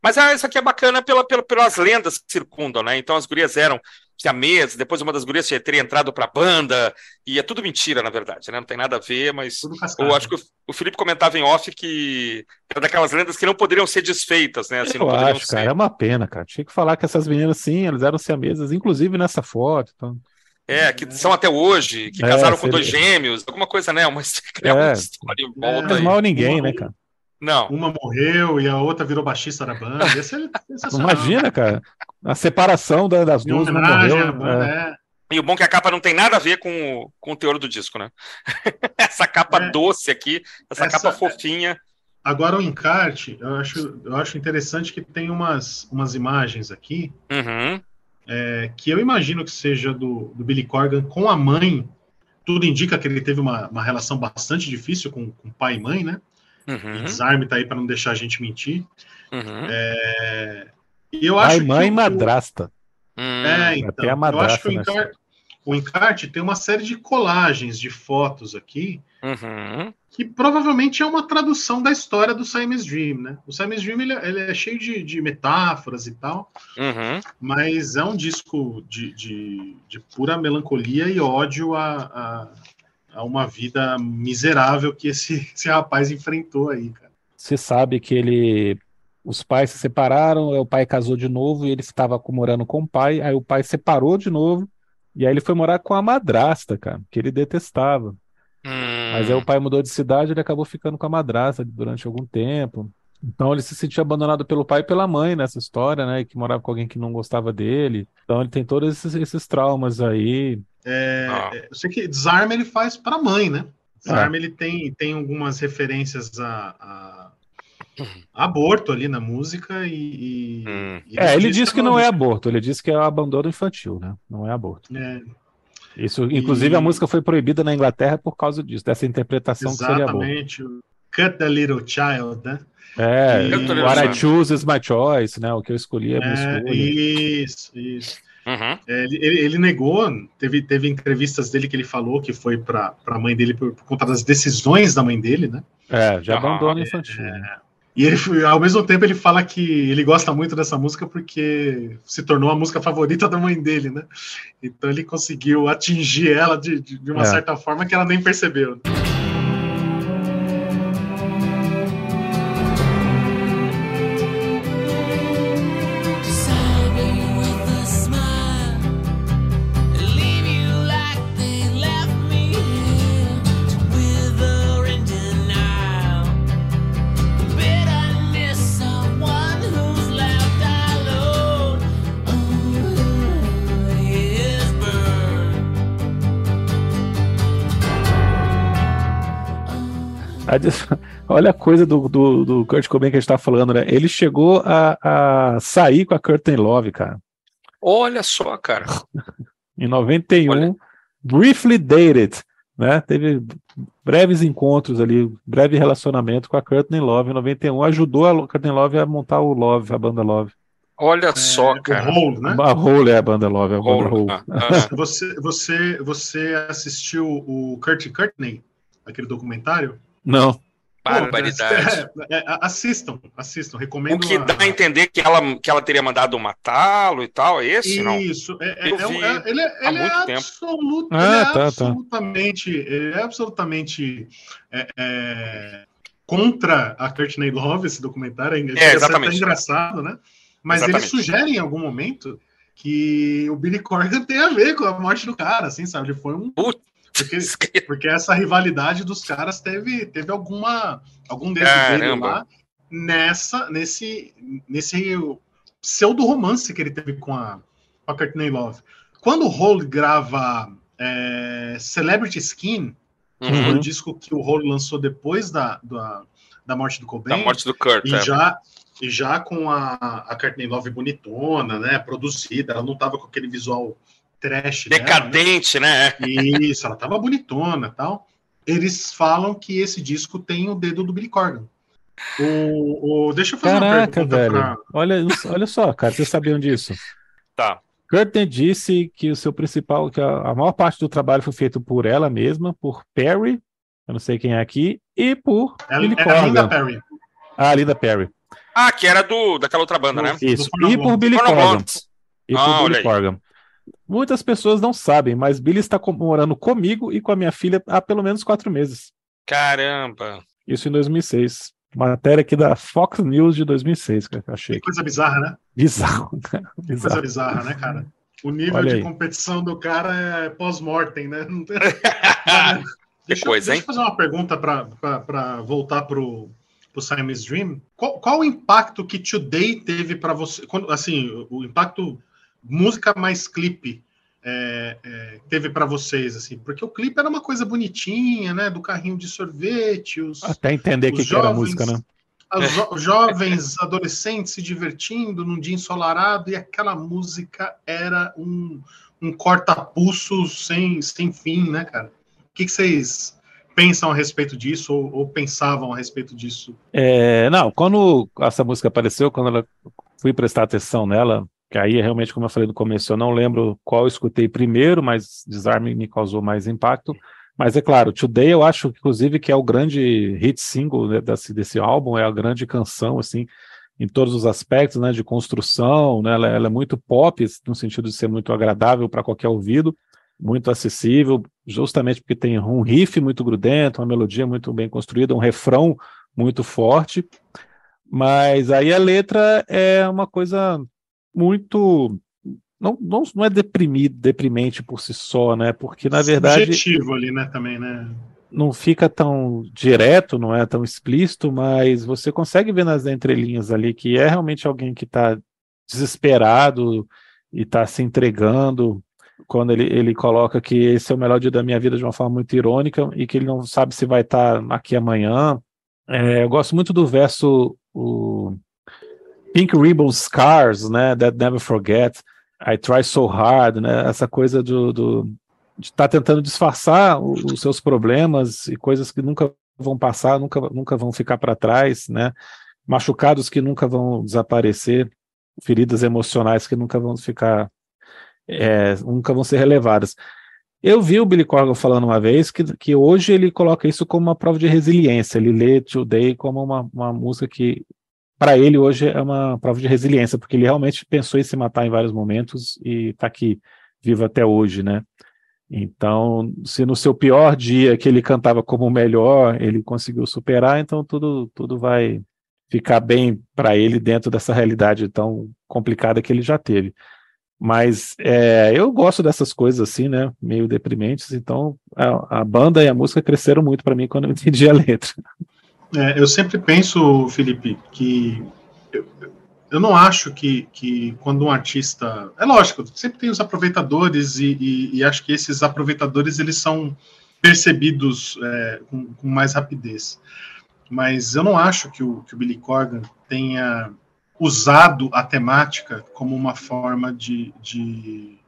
Mas ah, isso aqui é bacana pela, pela, pelas lendas que circundam, né? Então as gurias eram siamesas, depois uma das gurias teria entrado para a banda, e é tudo mentira, na verdade, né? Não tem nada a ver, mas eu acho que o, o, Felipe comentava em off que era daquelas lendas que não poderiam ser desfeitas, né? Assim, eu acho, ser. cara, é uma pena, cara. Tinha que falar que essas meninas, sim, elas eram siamesas, inclusive nessa foto, então... É, que são até hoje, que é, casaram com dois gêmeos, alguma coisa, né? Uma, (laughs) é, uma história em volta. Não faz mal a ninguém, uma, né, cara? Não. Uma morreu e a outra virou baixista da banda. É (laughs) Imagina, cara. A separação das duas. Uma morreu, banda, é. é. E o bom é que a capa não tem nada a ver com, com o teor do disco, né? (laughs) essa capa é. doce aqui, essa, essa, capa fofinha. Agora o encarte, eu acho, eu acho interessante que tem umas, umas imagens aqui uhum é, que eu imagino que seja do, do, Billy Corgan com a mãe. Tudo indica que ele teve uma, uma relação bastante difícil com, com pai e mãe, né? Uhum. Desarme tá aí para não deixar a gente mentir. Uhum. É, eu pai, acho mãe e madrasta. Hum. É, então. eu acho que o encarte, o encarte tem uma série de colagens de fotos aqui. Uhum que provavelmente é uma tradução da história do Siamese Dream, né? O Siamese Dream ele, ele é cheio de, de, metáforas e tal, uhum. mas é um disco de, de, de pura melancolia e ódio a, a, a, uma vida miserável que esse, (laughs) esse rapaz enfrentou aí, cara. Você sabe que ele os pais se separaram, o pai casou de novo e ele estava morando com o pai, aí o pai separou de novo, e aí ele foi morar com a madrasta, cara, que ele detestava. Mas aí o pai mudou de cidade, ele acabou ficando com a madrasta durante algum tempo. Então ele se sentia abandonado pelo pai e pela mãe nessa história, né? Que morava com alguém que não gostava dele. Então ele tem todos esses, esses traumas aí. É, ah. É, eu sei que Desarme ele faz para a mãe, né? Desarme ah. ele tem, tem algumas referências a, a, aborto ali na música e. e, hum. e é, ele diz que não é aborto, ele diz que é abandono infantil, né? Não é aborto. É. Isso, inclusive, e... a música foi proibida na Inglaterra por causa disso, dessa interpretação Exatamente. que seria Cut the Little Child, né? É, e... What I choose is my choice, né? O que eu escolhi é minha é, escolha. Isso, isso. Uhum. É, ele, ele, negou, teve, teve entrevistas dele que ele falou que foi para a mãe dele por, por, conta das decisões da mãe dele, né? É, já abandono ah, infantil. É, e ele, ao mesmo tempo, ele fala que ele gosta muito dessa música porque se tornou a música favorita da mãe dele, né? Então ele conseguiu atingir ela de, de, de uma é. certa forma que ela nem percebeu. (laughs) Olha a coisa do, do, do Kurt Cobain que a gente tá falando, né? Ele chegou a, a sair com a Curtin Love, cara. Olha só, cara. (laughs) em 91, Olha. briefly dated, né? Teve breves encontros ali, breve relacionamento com a Courtney Love em 91, ajudou a Courtney Love a montar o Love, a banda Love. Olha é, só, cara. O Hole, né? A Hole é a banda Love, é a banda Hole. Ah, ah. (laughs) Você, você, você assistiu o Kurt Courtney, aquele documentário? Não. Barbaridade. É, é, assistam, assistam, recomendo. O que dá a entender que ela, que ela teria mandado matá-lo e tal, é esse, Isso, não? Isso, é, é, é, ele, é, ele é absoluto, ah, ele é tá, absolutamente, tá. ele é absolutamente contra a Courtney Love, esse documentário, é, exatamente. engraçado, né? Mas exatamente. ele sugere em algum momento que o Billy Corgan (laughs) tem a ver com a morte do cara, assim, sabe? Foi um... Puta porque, porque essa rivalidade dos caras teve, teve alguma algum dedo lá nessa nesse nesse pseudo romance que ele teve com a, com a Courtney Love. Quando o Hole grava é, Celebrity Skin, que uhum. foi o disco que o Hole lançou depois da, da, da morte do Cobain, da morte do Kurt, e é. já e já com a, a Courtney Love bonitona, né, produzida, ela não tava com aquele visual trash. Decadente, dela, né? né? Isso, ela tava bonitona tal. Eles falam que esse disco tem o dedo do Billy Corgan. O, o, deixa eu fazer Caraca, uma pergunta velho. Pra... Olha, (laughs) olha só, cara, vocês sabiam disso? Tá. Curtin disse que o seu principal, que a, a, maior parte do trabalho foi feito por ela mesma, por Perry, eu não sei quem é aqui, e por ela, Billy é Corgan. Linda Perry. Ah, Linda Perry. Ah, que era do daquela outra banda, do, né? Isso. e por Billy Corgan. E ah, por Billy Corgan. Muitas pessoas não sabem, mas Billy está morando comigo e com a minha filha há pelo menos quatro meses. Caramba! Isso em 2006. Matéria aqui da Fox News de 2006, que eu achei. Que coisa bizarra, né? Bizarro. bizarro. Coisa bizarra, né, cara? O nível Olha de aí. competição do cara é pós-mortem, né? Não tem... (laughs) deixa, coisa, deixa eu fazer uma pergunta para voltar pro, pro Simon's Dream. Qual, qual o impacto que Today teve para você? Quando, assim, o impacto música mais clipe é, é, teve para vocês, assim? Porque o clipe era uma coisa bonitinha, né? Do carrinho de sorvete, os. Até entender o que, que, era a música, né? Os jovens (laughs) adolescentes se divertindo num dia ensolarado e aquela música era um, um corta-pulso sem, sem fim, né, cara? O que, que vocês pensam a respeito disso ou, ou pensavam a respeito disso? É, não, quando essa música apareceu, quando ela fui prestar atenção nela, que aí realmente, como eu falei no começo, eu não lembro qual eu escutei primeiro, mas Desarme me causou mais impacto. Mas é claro, Today eu acho, inclusive, que é o grande hit single né, desse, desse álbum, é a grande canção, assim, em todos os aspectos, né, de construção, né, ela, ela é muito pop, no sentido de ser muito agradável para qualquer ouvido, muito acessível, justamente porque tem um riff muito grudento, uma melodia muito bem construída, um refrão muito forte, mas aí a letra é uma coisa muito não, não, não é deprimido, deprimente por si só, né? Porque na verdade objetivo ali, né, também, né? Não fica tão direto, não é tão explícito, mas você consegue ver nas entrelinhas ali que é realmente alguém que está desesperado e está se entregando quando ele, ele coloca que esse é o melhor dia da minha vida de uma forma muito irônica e que ele não sabe se vai estar tá aqui amanhã. É, eu gosto muito do verso o, Pink Ribbon Scars, né? That Never Forget, I Try So Hard, né? Essa coisa do, do de estar tá tentando disfarçar os seus problemas e coisas que nunca vão passar, nunca, nunca vão ficar para trás, né? Machucados que nunca vão desaparecer, feridas emocionais que nunca vão ficar, é, nunca vão ser relevadas. Eu vi o Billy Corgan falando uma vez que, que hoje ele coloca isso como uma prova de resiliência. Ele lê Today como uma, uma música que, para ele, hoje é uma prova de resiliência, porque ele realmente pensou em se matar em vários momentos e está aqui, vivo até hoje, né? Então, se no seu pior dia que ele cantava como o melhor, ele conseguiu superar, então tudo, tudo vai ficar bem para ele dentro dessa realidade tão complicada que ele já teve. Mas é, eu gosto dessas coisas assim, né? Meio deprimentes. Então a, a banda e a música cresceram muito para mim quando eu entendi a letra. É, eu sempre penso, Felipe, que eu, eu não acho que, que quando um artista. É lógico, sempre tem os aproveitadores, e, e, e acho que esses aproveitadores eles são percebidos é, com, com, mais rapidez. Mas eu não acho que o, que o Billy Corgan tenha usado a temática como uma forma de, de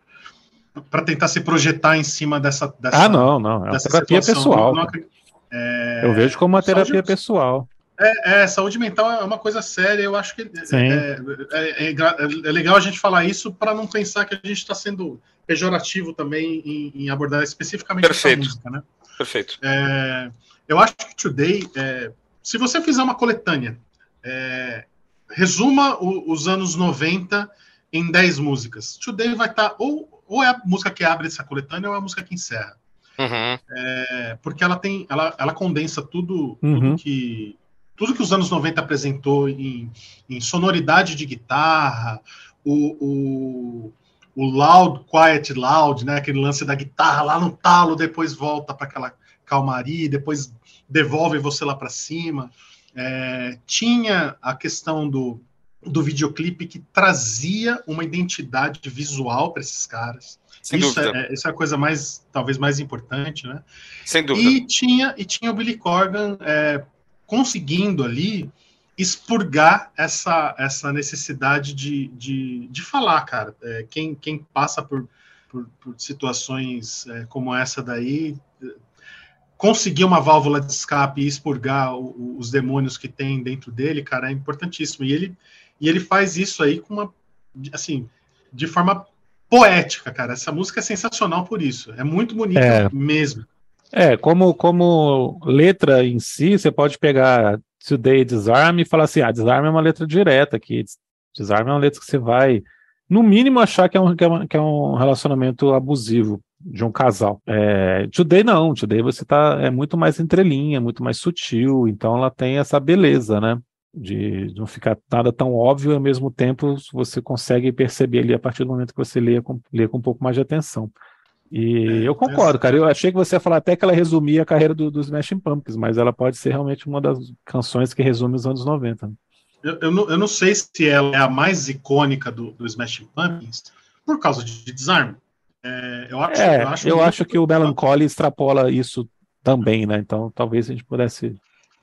para tentar se projetar em cima dessa, dessa ah não não é uma terapia situação. pessoal não, é, eu vejo como uma terapia saúde, pessoal é, é, saúde mental é uma coisa séria eu acho que é, é, é, é legal a gente falar isso para não pensar que a gente está sendo pejorativo também em, em abordar especificamente Perfeito. essa música né Perfeito eu acho que Today se você fizer uma coletânea é, resuma o, os anos 90 em 10 músicas. Today vai estar, tá, ou, ou é a música que abre essa coletânea ou é a música que encerra. Uhum. É, porque ela tem, ela, ela condensa tudo, uhum. tudo que tudo que os anos 90 apresentou em, em sonoridade de guitarra, o, o, o, loud, quiet loud, né? Aquele lance da guitarra lá no talo, depois volta para aquela calmaria, depois devolve você lá para cima. É, tinha a questão do, do videoclipe que trazia uma identidade visual para esses caras. Sem isso dúvida. é, isso é a coisa mais, talvez mais importante, né? Sem dúvida. E tinha, e tinha o Billy Corgan é, conseguindo ali expurgar essa, essa necessidade de, de, de falar, cara. É, quem, quem passa por, por, por situações é, como essa daí conseguir uma válvula de escape e expurgar o, os demônios que tem dentro dele, cara, é importantíssimo. E ele, e ele faz isso aí com uma, assim, de forma poética, cara. Essa música é sensacional por isso. É muito bonita é, mesmo. É, como, como letra em si, você pode pegar Today Disarm e falar assim, ah, Disarm é uma letra direta aqui. Disarm é uma letra que você vai, no mínimo, achar que é um, que é, uma, que é um relacionamento abusivo de um casal. É, Today não, Today você tá é muito mais entrelinha, muito mais sutil, então ela tem essa beleza, né? De não ficar nada tão óbvio e ao mesmo tempo você consegue perceber ali a partir do momento que você lê com, lê com um pouco mais de atenção. E é, eu concordo, cara. Eu achei que você ia falar até que ela resumia a carreira do, dos Smashing Pumpkins, mas ela pode ser realmente uma das canções que resume os anos 90. Eu, eu, não, eu não sei se ela é a mais icônica do, do Smashing Pumpkins por causa de Desarme. É, eu acho, é, eu acho, eu acho que o Melancholy extrapola isso também, né? Então talvez a gente pudesse.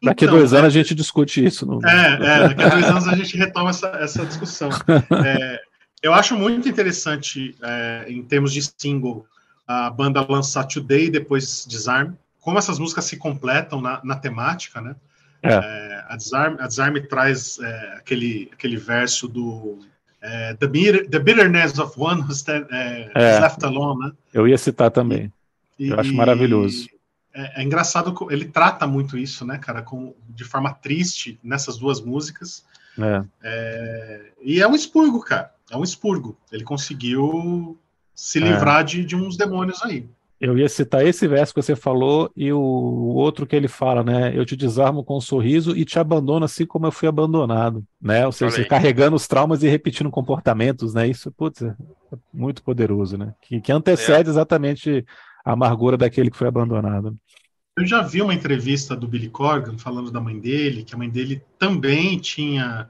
Daqui então, a dois anos a gente discute isso. No... É, é, daqui a dois anos a gente retoma essa, essa discussão. (laughs) É, eu acho muito interessante, é, em termos de single, a banda lançar Today e depois Disarm. Como essas músicas se completam na, na temática, né? É. é a, Disarm, a Disarm traz é, aquele, aquele verso do é, the, bitter, the, Bitterness of One Who's é, é, Left Alone, né? Eu ia citar também. E, eu acho maravilhoso. É, é, engraçado, ele trata muito isso, né, cara, com, de forma triste nessas duas músicas. É. é e é um expurgo, cara. É um expurgo. Ele conseguiu se livrar de, de uns demônios aí. Eu ia citar esse verso que você falou e o outro que ele fala, né? Eu te desarmo com um sorriso e te abandono assim como eu fui abandonado, né? Ou seja, carregando os traumas e repetindo comportamentos, né? Isso, putz, é muito poderoso, né? Que, que antecede é. exatamente a amargura daquele que foi abandonado. Eu já vi uma entrevista do Billy Corgan falando da mãe dele, que a mãe dele também tinha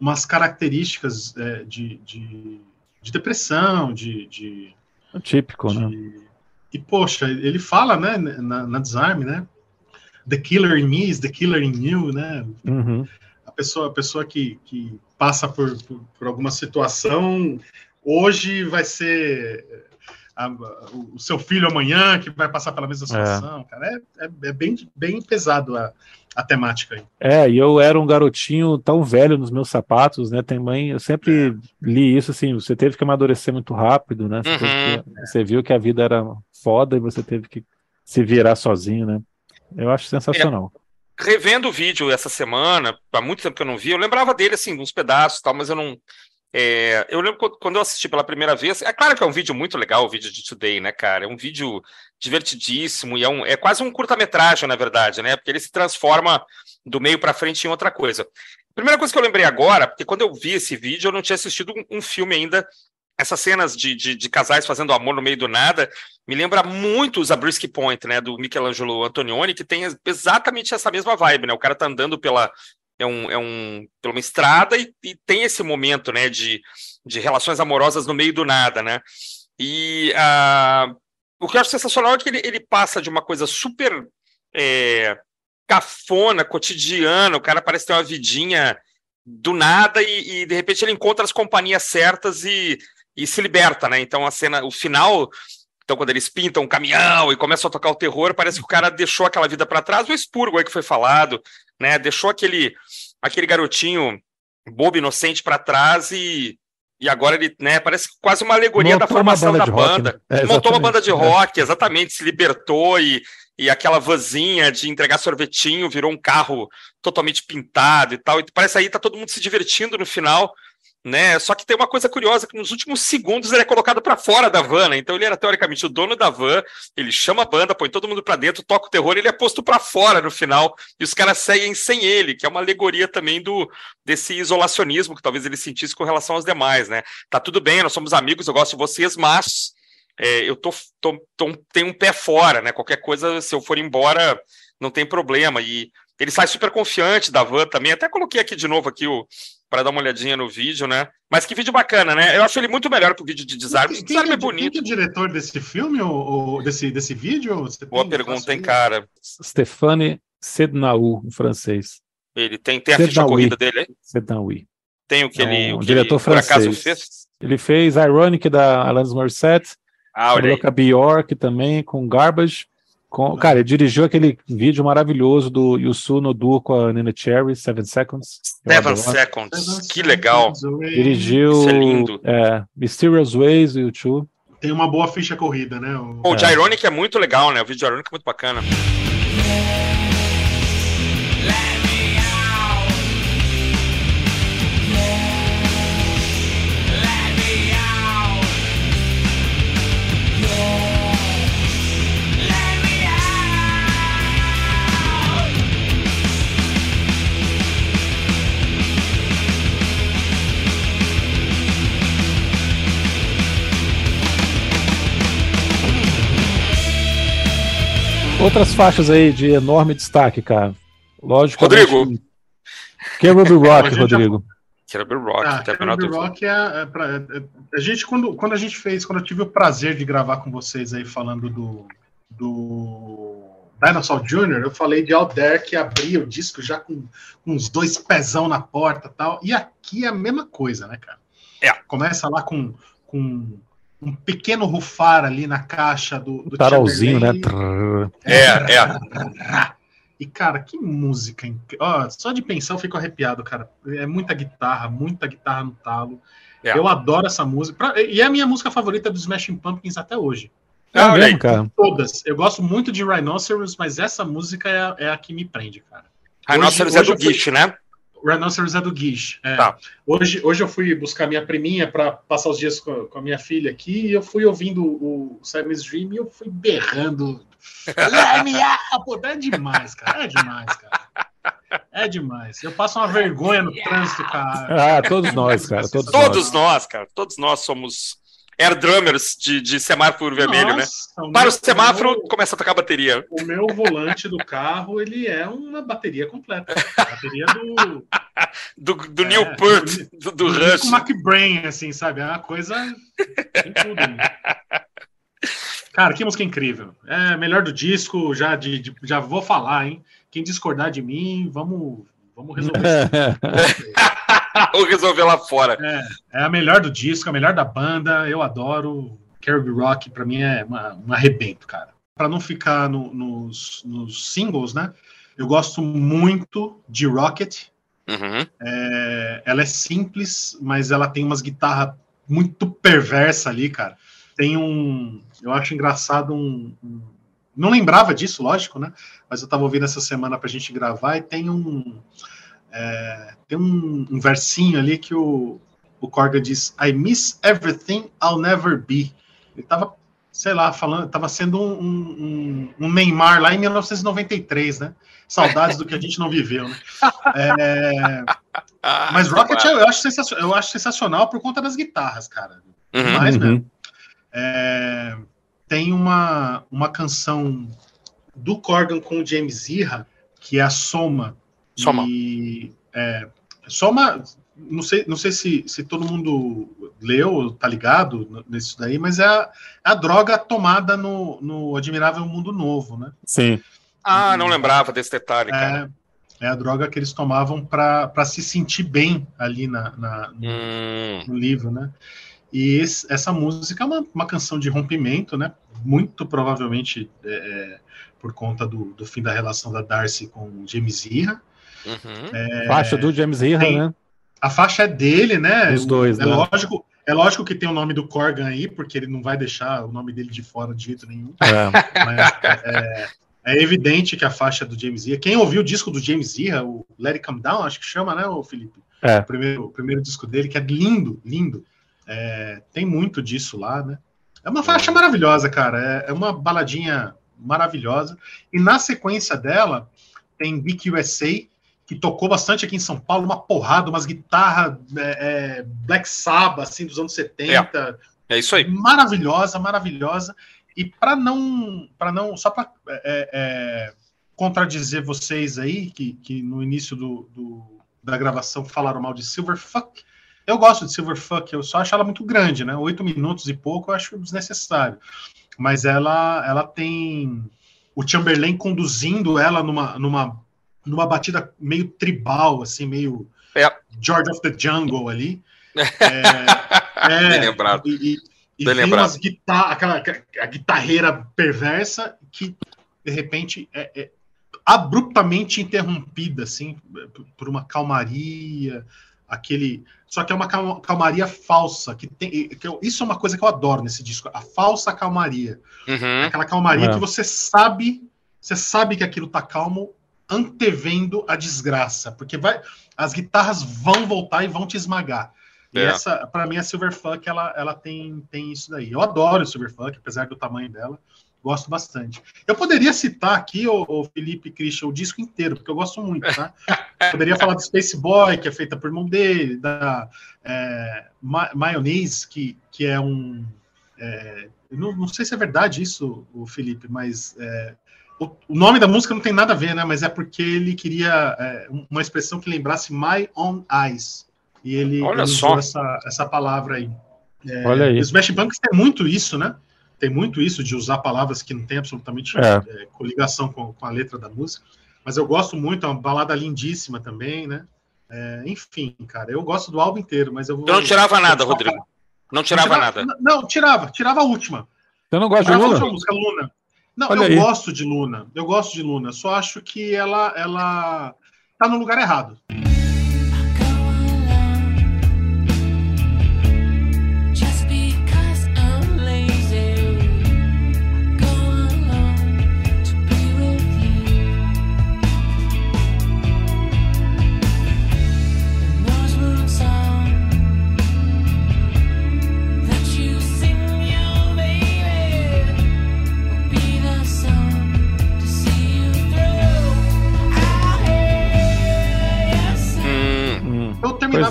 umas características é, de, de, de, depressão, de, de típico, de, né? E, poxa, ele fala, né, na, na Desarme, né? The killer in me is the killer in you, né? Uhum. A pessoa, a pessoa que, que passa por, por, por, alguma situação, hoje vai ser a, o seu filho amanhã que vai passar pela mesma é. situação, é. cara. É, é, é, bem, bem pesado a, a temática aí. É, e eu era um garotinho tão velho nos meus sapatos, né? Também eu sempre é. li isso assim, você teve que amadurecer muito rápido, né? Você, uhum. que, você, viu que a vida era foda e você teve que se virar sozinho, né? Eu acho sensacional. É. Revendo o vídeo essa semana, há muito tempo que eu não vi, eu lembrava dele assim, uns pedaços e tal, mas eu não é, eu lembro quando eu assisti pela primeira vez. É claro que é um vídeo muito legal, o vídeo de Today, né, cara? É um vídeo divertidíssimo e é, um, é quase um curta-metragem, na verdade, né? Porque ele se transforma do meio para frente em outra coisa. Primeira coisa que eu lembrei agora, porque quando eu vi esse vídeo, eu não tinha assistido um, um filme ainda. Essas cenas de, de, de, casais fazendo amor no meio do nada me lembra muito os Zabriskie Point, né? Do Michelangelo Antonioni, que tem exatamente essa mesma vibe, né? O cara tá andando pela, é um, é um pela uma estrada e, e, tem esse momento, né, de, de relações amorosas no meio do nada, né? E uh, o que eu acho sensacional é que ele, ele passa de uma coisa super é, cafona, cotidiana, o cara parece ter uma vidinha do nada e, e, de repente ele encontra as companhias certas e, e se liberta, né? Então a cena, o final então, quando eles pintam um caminhão e começam a tocar o terror, parece que o cara deixou aquela vida para trás. O expurgo aí que foi falado, né? Deixou aquele, aquele garotinho bobo, inocente para trás e, e agora ele, né? Parece quase uma alegoria montou da formação banda da banda. Rock, né? é, montou uma banda de rock, exatamente, se libertou e, e aquela vanzinha de entregar sorvetinho virou um carro totalmente pintado e tal. E parece aí tá todo mundo se divertindo no final né? Só que tem uma coisa curiosa que nos últimos segundos ele é colocado para fora da van, né? Então ele era teoricamente o dono da van, ele chama a banda, põe todo mundo para dentro, toca o terror, ele é posto para fora no final e os caras seguem sem ele, que é uma alegoria também do desse isolacionismo que talvez ele sentisse com relação aos demais, né? Tá tudo bem, nós somos amigos, eu gosto de vocês, mas é, eu tô, tô, tô, tenho um pé fora, né? Qualquer coisa, se eu for embora, não tem problema. E ele sai super confiante da van também. Até coloquei aqui de novo aqui o, para dar uma olhadinha no vídeo, né? Mas que vídeo bacana, né? Eu acho ele muito melhor que o vídeo de desarme. Quem, desarme é bonito. Quem é o diretor desse filme ou, ou desse, desse vídeo? Você Boa pergunta, hein, cara? Stefane Sednaou, em francês. Ele tem, tem a ficha corrida dele aí? Sednaoui. Tem o que é ele, um o que diretor ele, francês. por acaso fez? Ele fez Ironic da Alanis Morissette. Ah, olha aí. Bjork também, com Garbage. Com, cara, ele dirigiu aquele vídeo maravilhoso do Yusu Nodu com a Nina Cherry, Seven Seconds. Seven Seconds, que legal. Dirigiu Isso é lindo. É, Mysterious Ways, o YouTube. Tem uma boa ficha corrida, né? O, o é. Ironic é muito legal, né? O vídeo de Ironic é muito bacana. Outras faixas aí de enorme destaque, cara. Lógico. Rodrigo. Ruby (laughs) Rock, Rodrigo. Ruby Rock, ah, Ruby Rock é, é, pra, é, a gente quando, quando a gente fez, quando eu tive o prazer de gravar com vocês aí falando do do Dinosaur Jr., eu falei de Out There que abria o disco já com, com uns dois pezão na porta tal. E aqui é a mesma coisa, né, cara? É. Começa lá com, com um pequeno rufar ali na caixa do, do Tarolzinho, né? É, é. (laughs) E, cara, que música. Ó, só de pensar eu fico arrepiado, cara. É muita guitarra, muita guitarra no talo. É. Eu adoro essa música. Pra... E é a minha música favorita dos Smashing Pumpkins até hoje. É, é mesmo, cara. Todas. Eu gosto muito de Rhinoceros, mas essa música é a, é a que me prende, cara. Rhinoceros hoje, é do Gish, né? Rhinoceros é do Guiche. É. Tá. Hoje, hoje eu fui buscar minha priminha para passar os dias com, com, a minha filha aqui e eu fui ouvindo o Simon's Dream e eu fui berrando. Pô, é demais, cara. É demais, cara. É demais. Eu passo uma vergonha no trânsito, cara. Ah, todos nós, cara. Todos, todos nós. nós, cara. Todos nós somos air drummers de, de semáforo vermelho, né? Nossa, né? Para o semáforo, meu, começa a tocar a bateria. O meu volante do carro, ele é uma bateria completa. A bateria do... (laughs) do, do é, Neil Peart, do, do, do Rush. Do McBrain, assim, sabe? É uma coisa... Tem tudo, né? Cara, que música incrível. É melhor do disco, já, de, de, já vou falar, hein? Quem discordar de mim, vamos, vamos resolver isso. (laughs) (laughs) Ou resolver lá fora. É, é a melhor do disco, a melhor da banda. Eu adoro. Caribbean Rock para mim é uma, um arrebento, cara. Para não ficar no, nos, nos, singles, né? Eu gosto muito de Rocket. Uhum. É, ela é simples, mas ela tem umas guitarras muito perversa ali, cara. Tem um, eu acho engraçado um, um não lembrava disso, lógico, né? Mas eu estava ouvindo essa semana para a gente gravar e tem um é, tem um, um, versinho ali que o, o Corga diz: I miss everything I'll never be. Ele estava, sei lá, falando, estava sendo um, um, um, Neymar lá em 1993, né? Saudades do que a gente não viveu, né? É, mas Rocket eu acho, sensacional, eu acho sensacional por conta das guitarras, cara. Uhum, Mais mesmo. Uhum. É, tem uma, uma canção do Corgan com o James Irra, que é a Soma. Soma. E, é, Soma, não sei, não sei se, se todo mundo leu, tá ligado nisso daí, mas é a, é a droga tomada no, no Admirável Mundo Novo, né? Sim. Ah, não lembrava desse detalhe, cara. É, é a droga que eles tomavam para se sentir bem ali na, na no, hum. no livro, né? E esse, essa música é uma, uma, canção de rompimento, né? Muito provavelmente é, é, por conta do, do, fim da relação da Darcy com James Irra. Uhum. É, faixa do James Irra, tem, né? A faixa é dele, né? Os dois, é né? Lógico, é lógico que tem o nome do Corgan aí, porque ele não vai deixar o nome dele de fora de jeito nenhum. É. (laughs) Mas é, é, evidente que a faixa do James Irra. Quem ouviu o disco do James Irra, o Let It Come Down, acho que chama, né, o Felipe? É. O primeiro, o primeiro disco dele, que é lindo, lindo. É, tem muito disso lá, né? É uma faixa maravilhosa, cara. É, é, uma baladinha maravilhosa. E na sequência dela, tem Big USA, que tocou bastante aqui em São Paulo, uma porrada, umas guitarras é, é Black Sabbath, assim, dos anos 70. É, é isso aí. Maravilhosa, maravilhosa. E para não, para não, só para é, é, contradizer vocês aí, que, que no início do, do, da gravação falaram mal de Silverfuck, eu gosto de Silverfuck, eu só acho ela muito grande, né? Oito minutos e pouco eu acho desnecessário. Mas ela, ela tem o Chamberlain conduzindo ela numa, numa, numa batida meio tribal, assim, meio é. George of the Jungle ali. (laughs) É, é, Bem lembrado. E, e, e Bem lembrado. Guitar aquela a guitarreira perversa que, de repente, é, é abruptamente interrompida, assim, por uma calmaria, aquele. Só que é uma calmaria falsa. que tem que eu, Isso é uma coisa que eu adoro nesse disco, a falsa calmaria. Uhum. Aquela calmaria é. que você sabe, você sabe que aquilo tá calmo, antevendo a desgraça, porque vai, as guitarras vão voltar e vão te esmagar. É. E essa, para mim, a Silverfuck, ela, ela tem, tem isso daí. Eu adoro o Silverfuck, apesar do tamanho dela. Gosto bastante. Eu poderia citar aqui, o, o Felipe Christian, o disco inteiro, porque eu gosto muito, tá? (laughs) poderia falar do Space Boy, que é feita por irmão dele, da é, Ma Mayonnaise, que, que é um. É, não, não, sei se é verdade isso, o Felipe, mas é, o, nome da música não tem nada a ver, né? Mas é porque ele queria é, uma expressão que lembrasse My Own Eyes. E ele, Olha ele só. Essa, essa palavra aí. É, Olha aí. Os Smash Punks tem muito isso, né? tem muito isso de usar palavras que não tem absolutamente é. É, coligação com, com, a letra da música. Mas eu gosto muito, é uma balada lindíssima também, né? É, enfim, cara, eu gosto do álbum inteiro, mas eu vou. Eu não tirava nada, Rodrigo. Não tirava, não tirava, nada. Não, tirava, tirava a última. Você não gosta de Luna? A música, Luna. Não, Olha eu aí. gosto de Luna. Eu gosto de Luna. Só acho que ela, ela tá no lugar errado.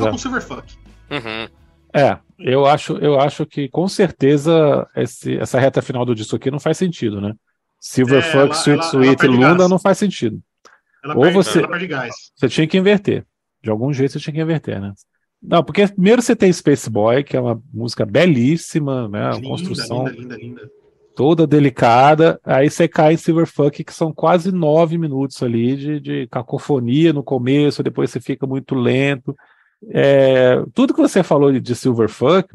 É. com Silverfuck. Uhum. É, eu acho, eu acho que com certeza esse, essa reta final do disco aqui não faz sentido, né? Silverfuck, é, Sweet Sweet, Luna não faz sentido. Ela Ou perde, você, você tinha que inverter. De algum jeito você tinha que inverter, né? Não, porque primeiro você tem Space Boy, que é uma música belíssima, né? Uma linda, construção linda, linda, linda. toda delicada. Aí você cai em Silverfuck, que são quase nove minutos ali de, de cacofonia no começo, depois você fica muito lento. É, tudo que você falou de Silverfuck,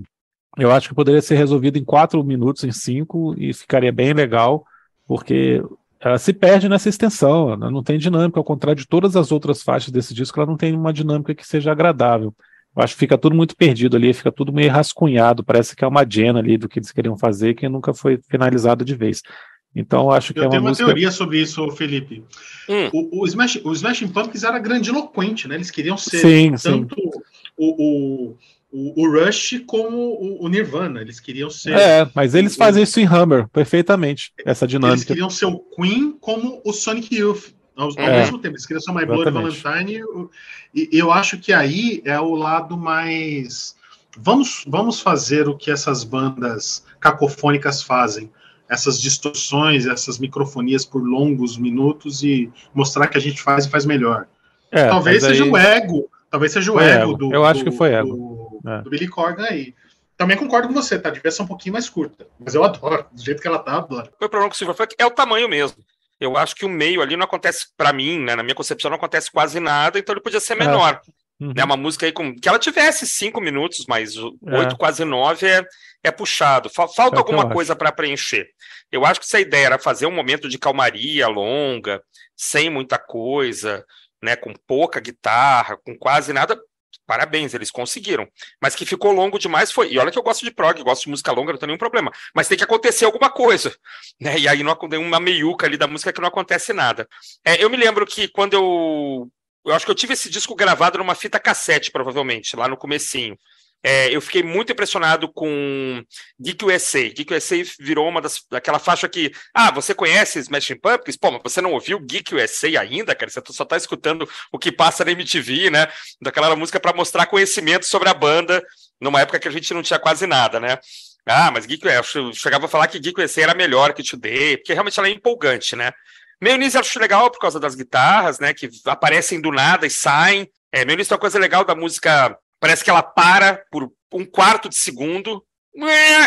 eu acho que poderia ser resolvido em quatro minutos, em cinco, e ficaria bem legal, porque ela se perde nessa extensão, ela não tem dinâmica, ao contrário de todas as outras faixas desse disco, ela não tem uma dinâmica que seja agradável. Eu acho que fica tudo muito perdido ali, fica tudo meio rascunhado, parece que é uma gena ali do que eles queriam fazer que nunca foi finalizado de vez. Então eu acho que eu é uma tenho uma música... teoria sobre isso, Felipe. Hum. O, o, Smash, o Smashing Pumpkins era grandiloquente, né? Eles queriam ser sim, tanto sim. O, o, o, Rush como o, Nirvana. Eles queriam ser. É, mas eles fazem isso em Hammer perfeitamente, essa dinâmica. Eles queriam ser o Queen como o Sonic Youth. Ao, ao é, mesmo tempo, eles queriam ser o My Bloody Valentine. E eu acho que aí é o lado mais. Vamos, vamos fazer o que essas bandas cacofônicas fazem essas distorções, essas microfonias por longos minutos e mostrar que a gente faz e faz melhor. É, talvez seja aí... o ego, talvez seja o ego, ego, do. Eu acho do, que foi ego. Do, é. do Billy Corgan aí. Também concordo com você, tá? Devia ser um pouquinho mais curta. Mas eu adoro. Do jeito que ela tá, adoro. O problema com o Silverfuck é o tamanho mesmo. Eu acho que o meio ali não acontece, para mim, né, na minha concepção, não acontece quase nada, então ele podia ser é. menor. É. Uhum. Né, uma música aí com. Que ela tivesse cinco minutos, mas oito, é. quase nove é, é puxado. Falta é alguma coisa para preencher. Eu acho que se a ideia era fazer um momento de calmaria longa, sem muita coisa, né, com pouca guitarra, com quase nada, parabéns, eles conseguiram. Mas que ficou longo demais foi. E olha que eu gosto de prog, gosto de música longa, não tem nenhum problema. Mas tem que acontecer alguma coisa. (laughs) Né? E aí não acontece uma meiuca ali da música que não acontece nada. É, eu me lembro que quando eu eu acho que eu tive esse disco gravado numa fita cassete, provavelmente, lá no comecinho. É, eu fiquei muito impressionado com Geek USA. Geek USA virou uma das daquela faixa que, ah, você conhece Smashing Pumpkins? Pô, mas você não ouviu Geek USA ainda, cara? Você só tá escutando o que passa na MTV, né? Daquela música para mostrar conhecimento sobre a banda, numa época que a gente não tinha quase nada, né? Ah, mas Geek, eu chegava a falar que Geek USA era melhor que Today, porque realmente ela é empolgante, né? Mayonnaise eu acho legal por causa das guitarras, né? Que aparecem do nada e saem. É, Mayonnaise é uma coisa legal da música. Parece que ela para por um quarto de segundo.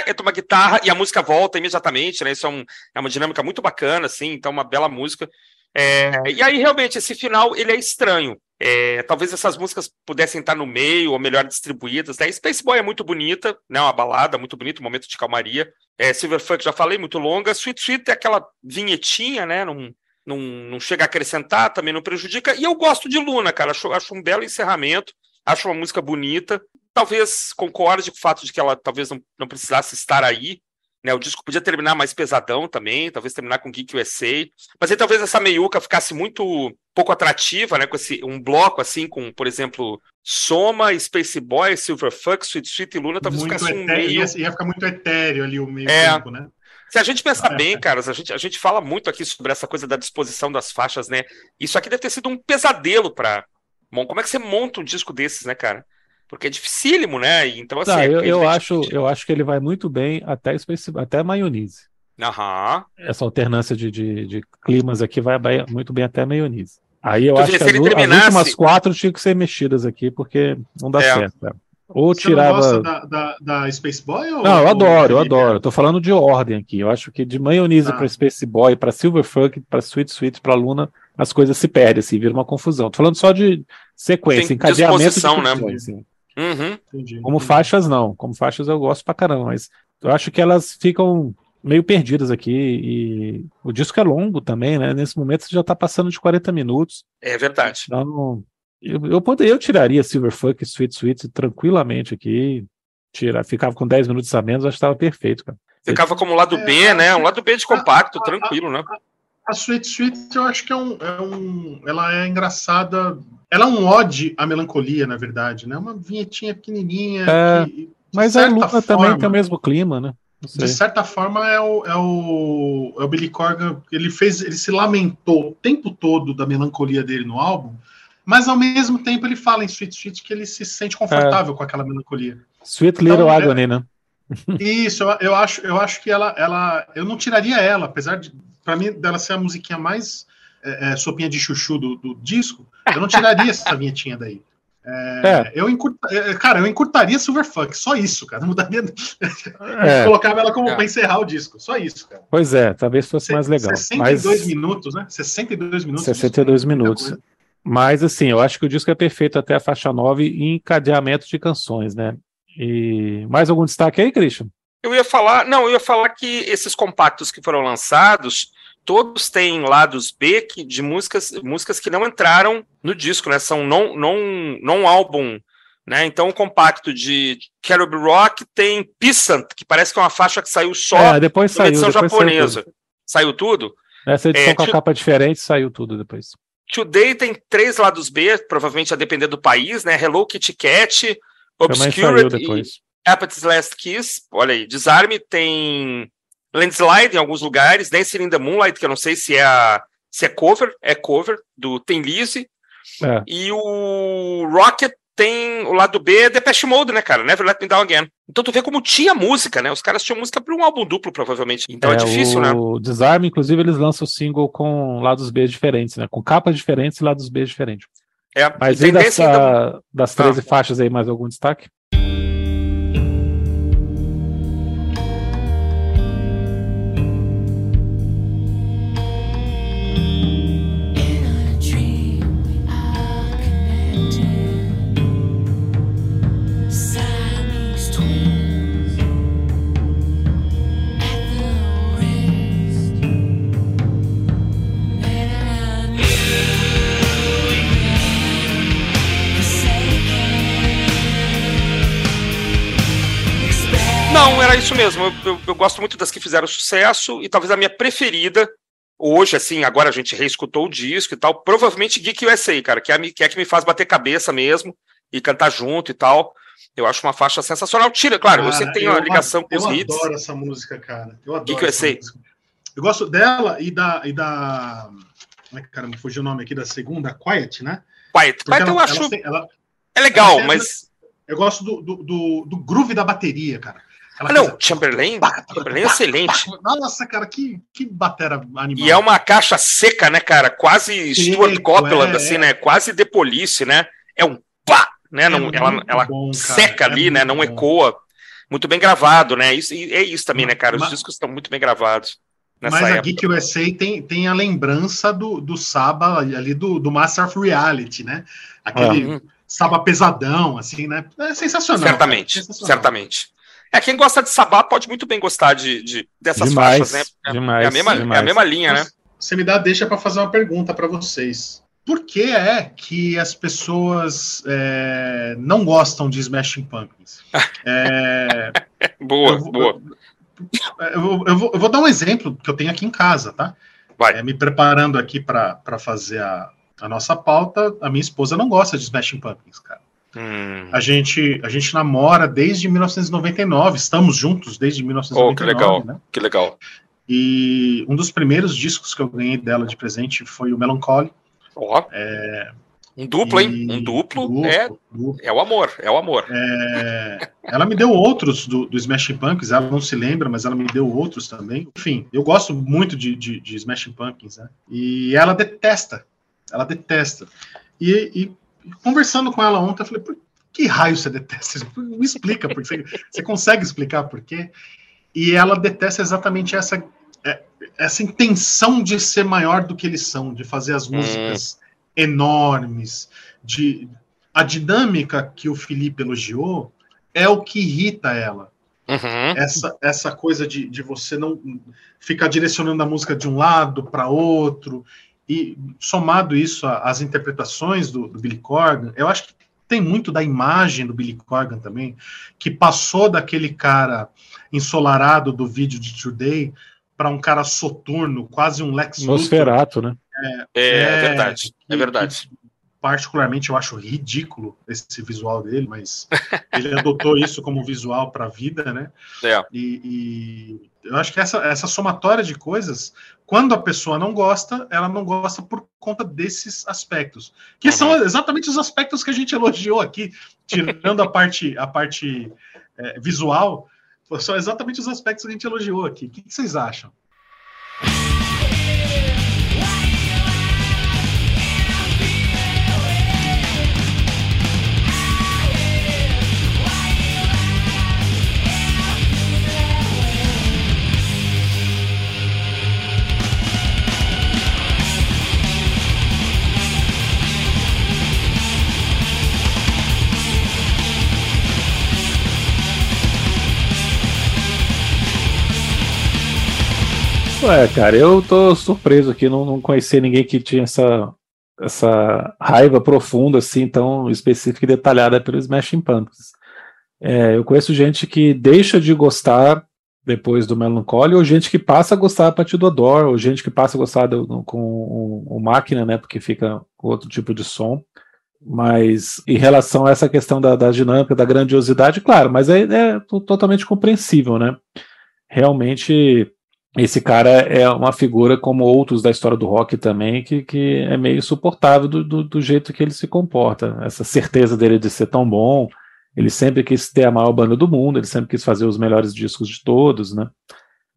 Entra uma guitarra e a música volta imediatamente, né? Isso é, um, é uma dinâmica muito bacana, assim. Então, uma bela música. É, e aí, realmente, esse final ele é estranho. É, talvez essas músicas pudessem estar no meio ou melhor distribuídas. Né? Space Boy é muito bonita, né? uma balada muito bonita, um momento de calmaria. É, Silverfunk já falei, muito longa. Sweet Sweet é aquela vinhetinha, né? Num, não, não chega a acrescentar, também não prejudica. E eu gosto de Luna, cara. Acho, acho um belo encerramento, acho uma música bonita. Talvez concorde com o fato de que ela talvez não, não precisasse estar aí. Né? O disco podia terminar mais pesadão também, talvez terminar com Geek USA. Mas aí talvez essa meiuca ficasse muito pouco atrativa, né? Com esse, um bloco assim, com, por exemplo, Soma, Space Boy, Silverfuck, Sweet Sweet e Luna, talvez muito ficasse etéreo, um meio. Ia, ia ficar muito etéreo ali o meio é, tempo, né? Se a gente pensar bem, caras, a gente, a gente fala muito aqui sobre essa coisa da disposição das faixas, né? Isso aqui deve ter sido um pesadelo para. Bom, como é que você monta um disco desses, né, cara? Porque é dificílimo, né? Então, assim. Não, é, eu, eu acho, eu acho que ele vai muito bem até, até maionese. Aham. Essa alternância de, de, de, climas aqui vai muito bem até maionese. Aí eu tu acho que as, terminasse... as, últimas quatro tinham que ser mexidas aqui, porque não dá é. certo. Cara. Ou Você tirava. da, da, da, Space Boy? Ou, não, eu adoro, eu adoro. Tô falando de ordem aqui. Eu acho que de Mayonnaise ah. para Space Boy, para Silverfuck, para Sweet Sweet, para Luna, as coisas se perdem, assim, vira uma confusão. Tô falando só de sequência, Tem encadeamento de né? Assim. Uhum. Entendi, Como entendi. faixas, não. Como faixas eu gosto pra caramba, mas eu acho que elas ficam meio perdidas aqui. E o disco é longo também, né? Nesse momento você já tá passando de 40 minutos. É verdade. Então, eu, eu, poderia, eu tiraria Silverfuck e Sweet Sweet tranquilamente aqui. Tira, ficava com 10 minutos a menos, acho que estava perfeito, cara. Ficava como lado B, é, né? Um lado B de compacto, a, tranquilo, né? A Sweet Sweet eu acho que é um, é um. Ela é engraçada. Ela é um ode à melancolia, na verdade, né? Uma vinhetinha pequenininha. É, que, mas a Luna forma, também tem o mesmo clima, né? De certa forma é o, é o, é o Billy Corgan. Ele fez, ele se lamentou o tempo todo da melancolia dele no álbum mas ao mesmo tempo ele fala em Sweet Sweet que ele se sente confortável é. com aquela melancolia. Sweet então, Little é, Agony, né? (laughs) Isso, eu, eu, acho, eu acho que ela, ela. Eu não tiraria ela, apesar de, para mim, dela ser a musiquinha mais é, é, sopinha de chuchu do, do, disco, eu não tiraria (laughs) essa vinhetinha daí. É, é. Eu encurta, é, cara, eu encurtaria Silverfuck, só isso, cara. Não mudaria. É. Colocava ela como é. para encerrar o disco, só isso, cara. Pois é, talvez fosse mais legal. 62 mas... minutos, né? 62 minutos. 62 minutos. Mas, assim, eu acho que o disco é perfeito até a faixa 9 em encadeamento de canções, né? E mais algum destaque aí, Christian? Eu ia falar, não, eu ia falar que esses compactos que foram lançados, todos têm lados B que, de músicas, músicas que não entraram no disco, né? São não, não, não álbum, né? Então o compacto de Carib Rock tem Pissant, que parece que é uma faixa que saiu só é, depois saiu, edição depois japonesa. Saiu tudo. saiu tudo? Essa edição é, com a capa diferente saiu tudo depois. Today tem três lados B, provavelmente a depender do país, né? Hello Kitty Cat, Obscured e Appetite's Last Kiss. Olha aí, Desarme tem Landslide em alguns lugares, Dancing in the Moonlight, que eu não sei se é, a, se é cover, é cover, do Tem Lizzy. É. E o Rocket tem o lado B, Depeche Mode, né, cara? Never Let Me Down Again. Então tu vê como tinha música, né? Os caras tinham música para um álbum duplo, provavelmente. Então é, é difícil, o né? O Desarme, inclusive, eles lançam o single com lados B diferentes, né? Com capas diferentes e lados B diferentes. É, Mas e dessa, das 13 ah. faixas aí, mais algum destaque? Mesmo. Eu, eu, eu, gosto muito das que fizeram sucesso e talvez a minha preferida, hoje, assim, agora a gente reescutou o disco e tal, provavelmente Geek USA, cara, que é, que é que me faz bater cabeça mesmo e cantar junto e tal. Eu acho uma faixa sensacional. Tira, claro, você tem uma ligação com os hits. Eu adoro essa música, cara. Eu adoro Geek USA. Música. Eu gosto dela e da. E da... Como é que, cara, me fugiu o nome aqui da segunda? Quiet, né? Quiet. Quiet ela, eu acho. Ela, ela, é legal, mas. Eu gosto do, do, do, do groove da bateria, cara. Ah, não, Chamberlain, Chamberlain é excelente. Nossa, cara, que, que batera animal. E é uma caixa seca, né, cara? Quase Seco, Stuart Copeland, é, assim, né? Quase The Police, né? É um pá, né? É Não, ela ela bom, seca é ali, né? Não bom. ecoa. Muito bem gravado, né? Isso, é isso também, né, cara? Os mas, discos estão muito bem gravados. Mas época. a Geek USA tem, tem a lembrança do, do Saba ali do, do Master of Reality, né? Aquele ah. Saba pesadão, assim, né? É sensacional. Certamente, sensacional. certamente. É, quem gosta de Sabá pode muito bem gostar de, de dessas demais, faixas, né? É, demais, é, a mesma, demais. é a mesma linha, né? Você me dá deixa para fazer uma pergunta para vocês. Por que é que as pessoas é, não gostam de Smashing Pumpkins? (laughs) É, boa, eu, boa. Eu, eu, vou, eu, vou, dar um exemplo que eu tenho aqui em casa, tá? Vai. É, me preparando aqui para fazer a, a nossa pauta, a minha esposa não gosta de Smashing Pumpkins, cara. Hum. A, gente, a gente namora desde 1999, estamos juntos desde 1999. Oh, que legal, né? que legal. E um dos primeiros discos que eu ganhei dela de presente foi o Melancholy. Ó. Oh. É, um duplo, e... hein? Um duplo, duplo, é, duplo. é o amor, é o amor. É... ela me deu outros do, do Smashing Pumpkins, ela não se lembra, mas ela me deu outros também. Enfim, eu gosto muito de, de, de Smashing Pumpkins, né? E ela detesta, ela detesta. E, e conversando com ela ontem, eu falei, por que raio você detesta? (laughs) Me explica, porque você, você consegue explicar por quê? E ela detesta exatamente essa, é, essa intenção de ser maior do que eles são, de fazer as hum. músicas hum. enormes, de a dinâmica que o Felipe elogiou é o que irrita ela. Uhum. Essa, essa coisa de, de você não ficar direcionando a música de um lado para outro e somado isso às interpretações do, do Billy Corgan, eu acho que tem muito da imagem do Billy Corgan também, que passou daquele cara ensolarado do vídeo de Today para um cara soturno, quase um Lex Luthor. Nosferato, né? É, é, é verdade, é verdade. Que, particularmente eu acho ridículo esse visual dele, mas (laughs) ele adotou isso como visual para a vida, né? É. E, e, eu acho que essa, essa somatória de coisas, quando a pessoa não gosta, ela não gosta por conta desses aspectos, que uhum. são exatamente os aspectos que a gente elogiou aqui, tirando a parte, a parte é, visual, são exatamente os aspectos que a gente elogiou aqui. O que, que vocês acham? Ué, cara, eu tô surpreso aqui, não, não conhecia ninguém que tinha essa, essa raiva profunda, assim, tão específica e detalhada pelo Smashing Pumpkins. É, eu conheço gente que deixa de gostar depois do Melancholy, ou gente que passa a gostar a partir do Adore, ou gente que passa a gostar do, com o, o máquina, né, porque fica outro tipo de som. Mas em relação a essa questão da, da dinâmica, da grandiosidade, claro, mas é, é totalmente compreensível, né? Realmente esse cara é uma figura como outros da história do rock também, que, que é meio suportável do, do, do, jeito que ele se comporta. Essa certeza dele de ser tão bom. Ele sempre quis ter a maior banda do mundo, ele sempre quis fazer os melhores discos de todos, né?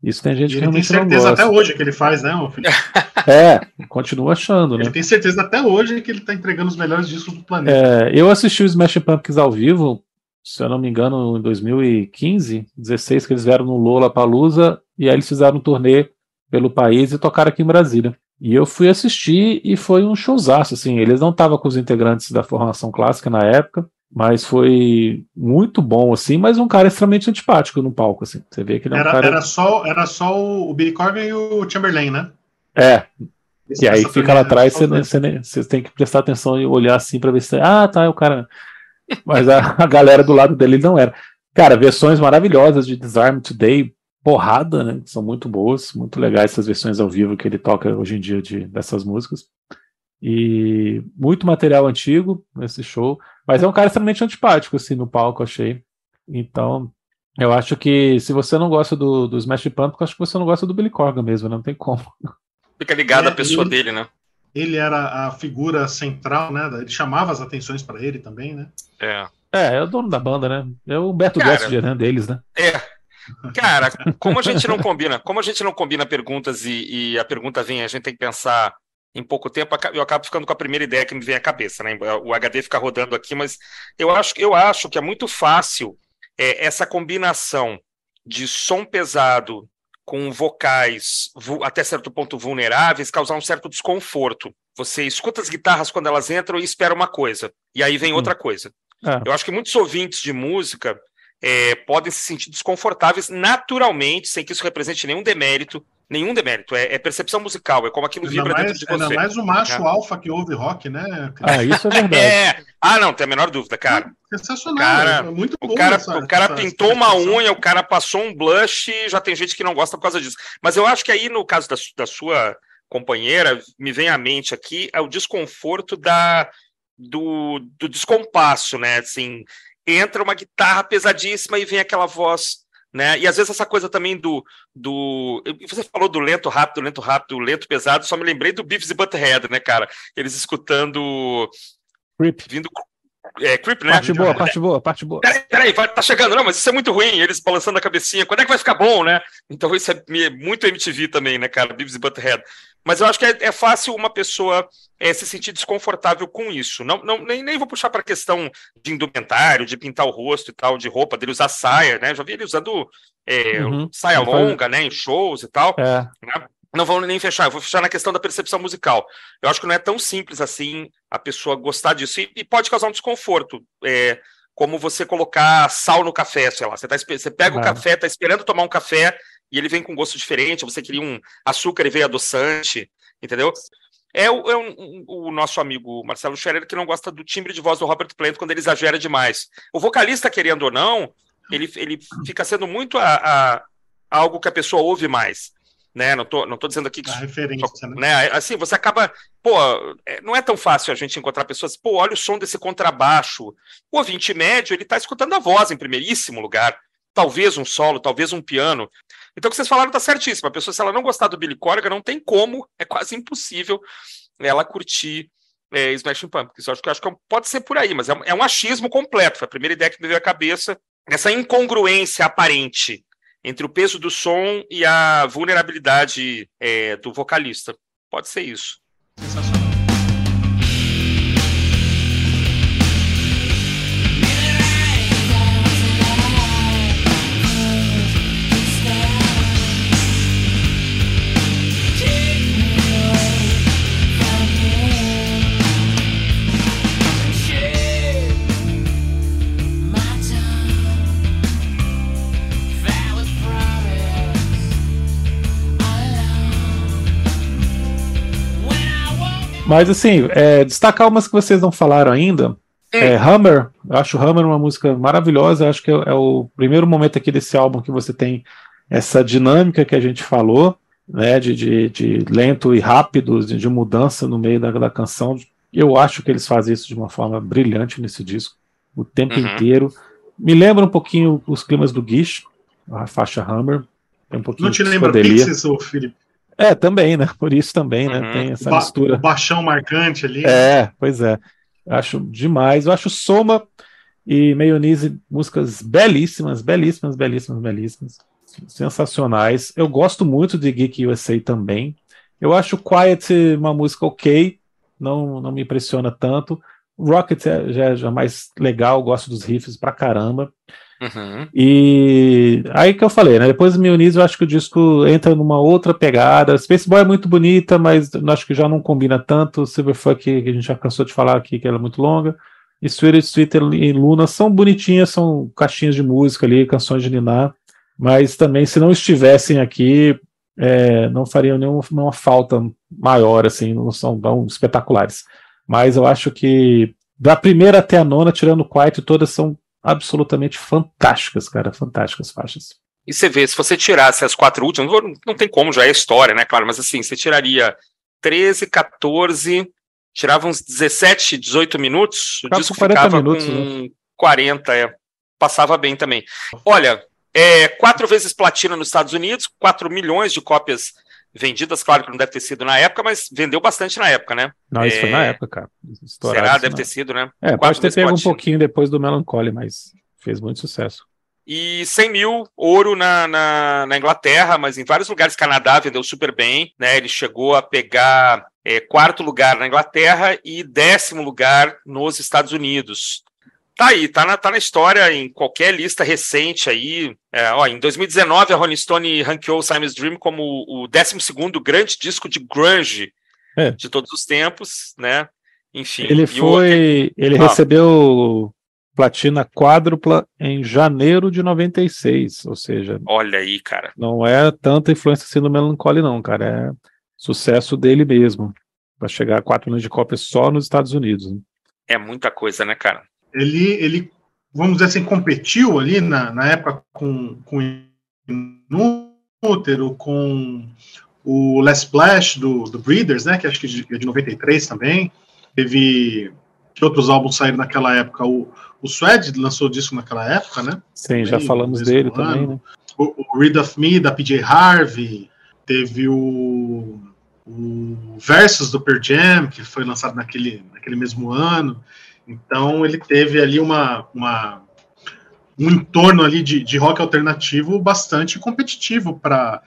Isso tem gente e que realmente não gosta. tem certeza até hoje que ele faz, né, (laughs) É, continua achando, né? Ele tem certeza até hoje que ele tá entregando os melhores discos do planeta. É, eu assisti o Smash Pumpkins ao vivo, se eu não me engano, em 2015, 16, que eles vieram no Lola Palusa e aí eles fizeram um turnê pelo país e tocaram aqui em Brasília. E eu fui assistir e foi um showzaço, assim, eles não estavam com os integrantes da formação clássica na época, mas foi muito bom, assim, mas um cara extremamente antipático no palco, assim, você vê que ele é um era, cara... Era só, era só o Billy Corgan e o Chamberlain, né? É, Esse e aí fica lá atrás, você, você, você, tem que prestar atenção e olhar assim para ver se. Ah, tá, é o cara. Mas a, a galera do lado dele não era. Cara, versões maravilhosas de Disarm Today, porrada, né? São muito boas, muito legais essas versões ao vivo que ele toca hoje em dia de, dessas músicas. E muito material antigo nesse show, mas é um cara extremamente antipático, assim, no palco, achei. Então, eu acho que se você não gosta do, do Smash Pumpkins, acho que você não gosta do Billy Corgan mesmo, né? não tem como. Fica ligado é, à pessoa ele, dele, né? Ele era a figura central, né? Ele chamava as atenções para ele também, né? É. É, é o dono da banda, né? É o Beto Guest gerando deles, né? É, Cara, como a gente não combina, como a gente não combina perguntas e, e, a pergunta vem, a gente tem que pensar em pouco tempo, eu acabo ficando com a primeira ideia que me vem à cabeça, né? O HD fica rodando aqui, mas eu acho, eu acho que é muito fácil é, essa combinação de som pesado com vocais até certo ponto vulneráveis causar um certo desconforto. Você escuta as guitarras quando elas entram e espera uma coisa, e aí vem outra coisa. É. Eu acho que muitos ouvintes de música é, podem se sentir desconfortáveis naturalmente, sem que isso represente nenhum demérito. Nenhum demérito, é, é percepção musical, é como aquilo vibra mais, dentro de você. Ainda mais o macho é. alfa que ouve rock, né? Ah, isso é verdade. (laughs) É. Ah, não, tem a menor dúvida, cara. Sensacional, cara, é muito bom. O cara, essa, o cara essa, pintou essa uma unha, o cara passou um blush, já tem gente que não gosta por causa disso. Mas eu acho que aí, no caso da, da sua companheira, me vem à mente aqui é o desconforto da, do, do descompasso, né? Assim, entra uma guitarra pesadíssima e vem aquela voz, né? E às vezes essa coisa também do. do você falou do lento, rápido, lento, rápido, lento, pesado, só me lembrei do Beavis e Butthead, né, cara? Eles escutando. Creep. Vindo. É, Creep, né? Parte boa, parte boa, parte boa. Peraí, peraí, tá chegando, não, mas isso é muito ruim, eles balançando a cabecinha, quando é que vai ficar bom, né? Então isso é muito MTV também, né, cara? Beavis e Butthead. Mas eu acho que é, é fácil uma pessoa é, se sentir desconfortável com isso. Não, não, nem, nem vou puxar para a questão de indumentário, de pintar o rosto e tal, de roupa, dele usar saia, né? Já vi ele usando é, uhum. saia longa, né? Em shows e tal. É. Né? Não vou nem fechar, eu vou fechar na questão da percepção musical. Eu acho que não é tão simples assim a pessoa gostar disso e, e pode causar um desconforto. É, como você colocar sal no café, sei lá. Você, tá, você pega o café, tá esperando tomar um café e ele vem com gosto diferente, você queria um açúcar e veio adoçante, entendeu? É, o, é um, o nosso amigo Marcelo Scherer que não gosta do timbre de voz do Robert Plant quando ele exagera demais. O vocalista, querendo ou não, ele, ele fica sendo muito a, a, algo que a pessoa ouve mais. Né? Não tô, não tô dizendo aqui que. A referência, só, né? né? Assim, você acaba. Pô, é, não é tão fácil a gente encontrar pessoas. Pô, olha o som desse contrabaixo. O ouvinte médio, ele tá escutando a voz em primeiríssimo lugar. Talvez um solo, talvez um piano. Então, o que vocês falaram está certíssimo. A pessoa, se ela não gostar do Billy Corgan, não tem como, é quase impossível ela curtir é, Smashing Pumpkins. Eu acho que, eu acho que é pode ser por aí, mas é, é, um achismo completo. Foi a primeira ideia que me veio à cabeça. Essa incongruência aparente entre o peso do som e a vulnerabilidade é, do vocalista. Pode ser isso. Sensacional. Mas assim, é, destacar umas que vocês não falaram ainda. É, Hammer, eu acho Hammer uma música maravilhosa. Acho que é, é, o primeiro momento aqui desse álbum que você tem essa dinâmica que a gente falou, né? De, de, de lento e rápido, de, de, mudança no meio da, da canção. Eu acho que eles fazem isso de uma forma brilhante nesse disco, o tempo uhum. inteiro. Me lembra um pouquinho os climas do Gish, a faixa Hammer. Tem um pouquinho Não te lembra Pixies, ou Felipe? É, também, né? Por isso também, né? Uhum. Tem essa ba mistura. O baixão marcante ali. É, pois é. Acho demais. Eu acho Soma e Mayonnaise músicas belíssimas, belíssimas, belíssimas, belíssimas. Sensacionais. Eu gosto muito de Geek USA também. Eu acho Quiet uma música ok, não, não me impressiona tanto. Rocket é, já, é, já é mais legal, gosto dos riffs pra caramba. Uhum. E aí que eu falei, né? Depois do Mioniz, eu acho que o disco entra numa outra pegada. Space Boy é muito bonita, mas acho que já não combina tanto. Silverfuck, que a gente já cansou de falar aqui, que ela é muito longa. E Sweet Sweet e Luna são bonitinhas, são caixinhas de música ali, canções de Ninar. Mas também, se não estivessem aqui, é, não fariam nenhuma falta maior, assim, não são tão espetaculares. Mas eu acho que da primeira até a nona, tirando o Quiet, todas são absolutamente fantásticas, cara, fantásticas faixas. E você vê, se você tirasse as quatro últimas, não tem como, já é história, né, claro, mas assim, você tiraria 13, 14, tirava uns 17, 18 minutos, o disco ficava minutos, com né? 40, é, passava bem também. Olha, é, quatro vezes platina nos Estados Unidos, 4 milhões de cópias vendidas, claro que não deve ter sido na época, mas vendeu bastante na época, né? Não, isso é... foi na época, cara. Estourado Será? Deve ter sido, né? É, pode ter pego um pouquinho depois do Melancholy, mas fez muito sucesso. E 100 mil ouro na, na, na, Inglaterra, mas em vários lugares, Canadá vendeu super bem, né? Ele chegou a pegar é, quarto lugar na Inglaterra e décimo lugar nos Estados Unidos. Tá aí, tá na, tá na história em qualquer lista recente aí. É, ó, em 2019, a Rolling Stone ranqueou Simon's Dream como o 12 grande disco de grunge é. de todos os tempos, né? Enfim. Ele foi. O... Ele ah. recebeu platina quádrupla em janeiro de 96, ou seja. Olha aí, cara. Não é tanta influência assim no Melancholy, não, cara. É sucesso dele mesmo. Vai chegar a 4 milhões de cópias só nos Estados Unidos. Né? É muita coisa, né, cara? Ele, ele vamos dizer assim, competiu ali na, na época com, com Inútero, com o Les Splash do, do Breeders, né, que acho que é de 93 também. Teve que outros álbuns saíram naquela época. O, o Swed lançou disco naquela época, né? Sim, já falamos dele também, né? O, o Read of Me, da PJ Harvey. Teve o, o Versus do Per Jam, que foi lançado naquele, naquele mesmo ano. Então ele teve ali uma, uma um entorno ali de, de rock alternativo bastante competitivo para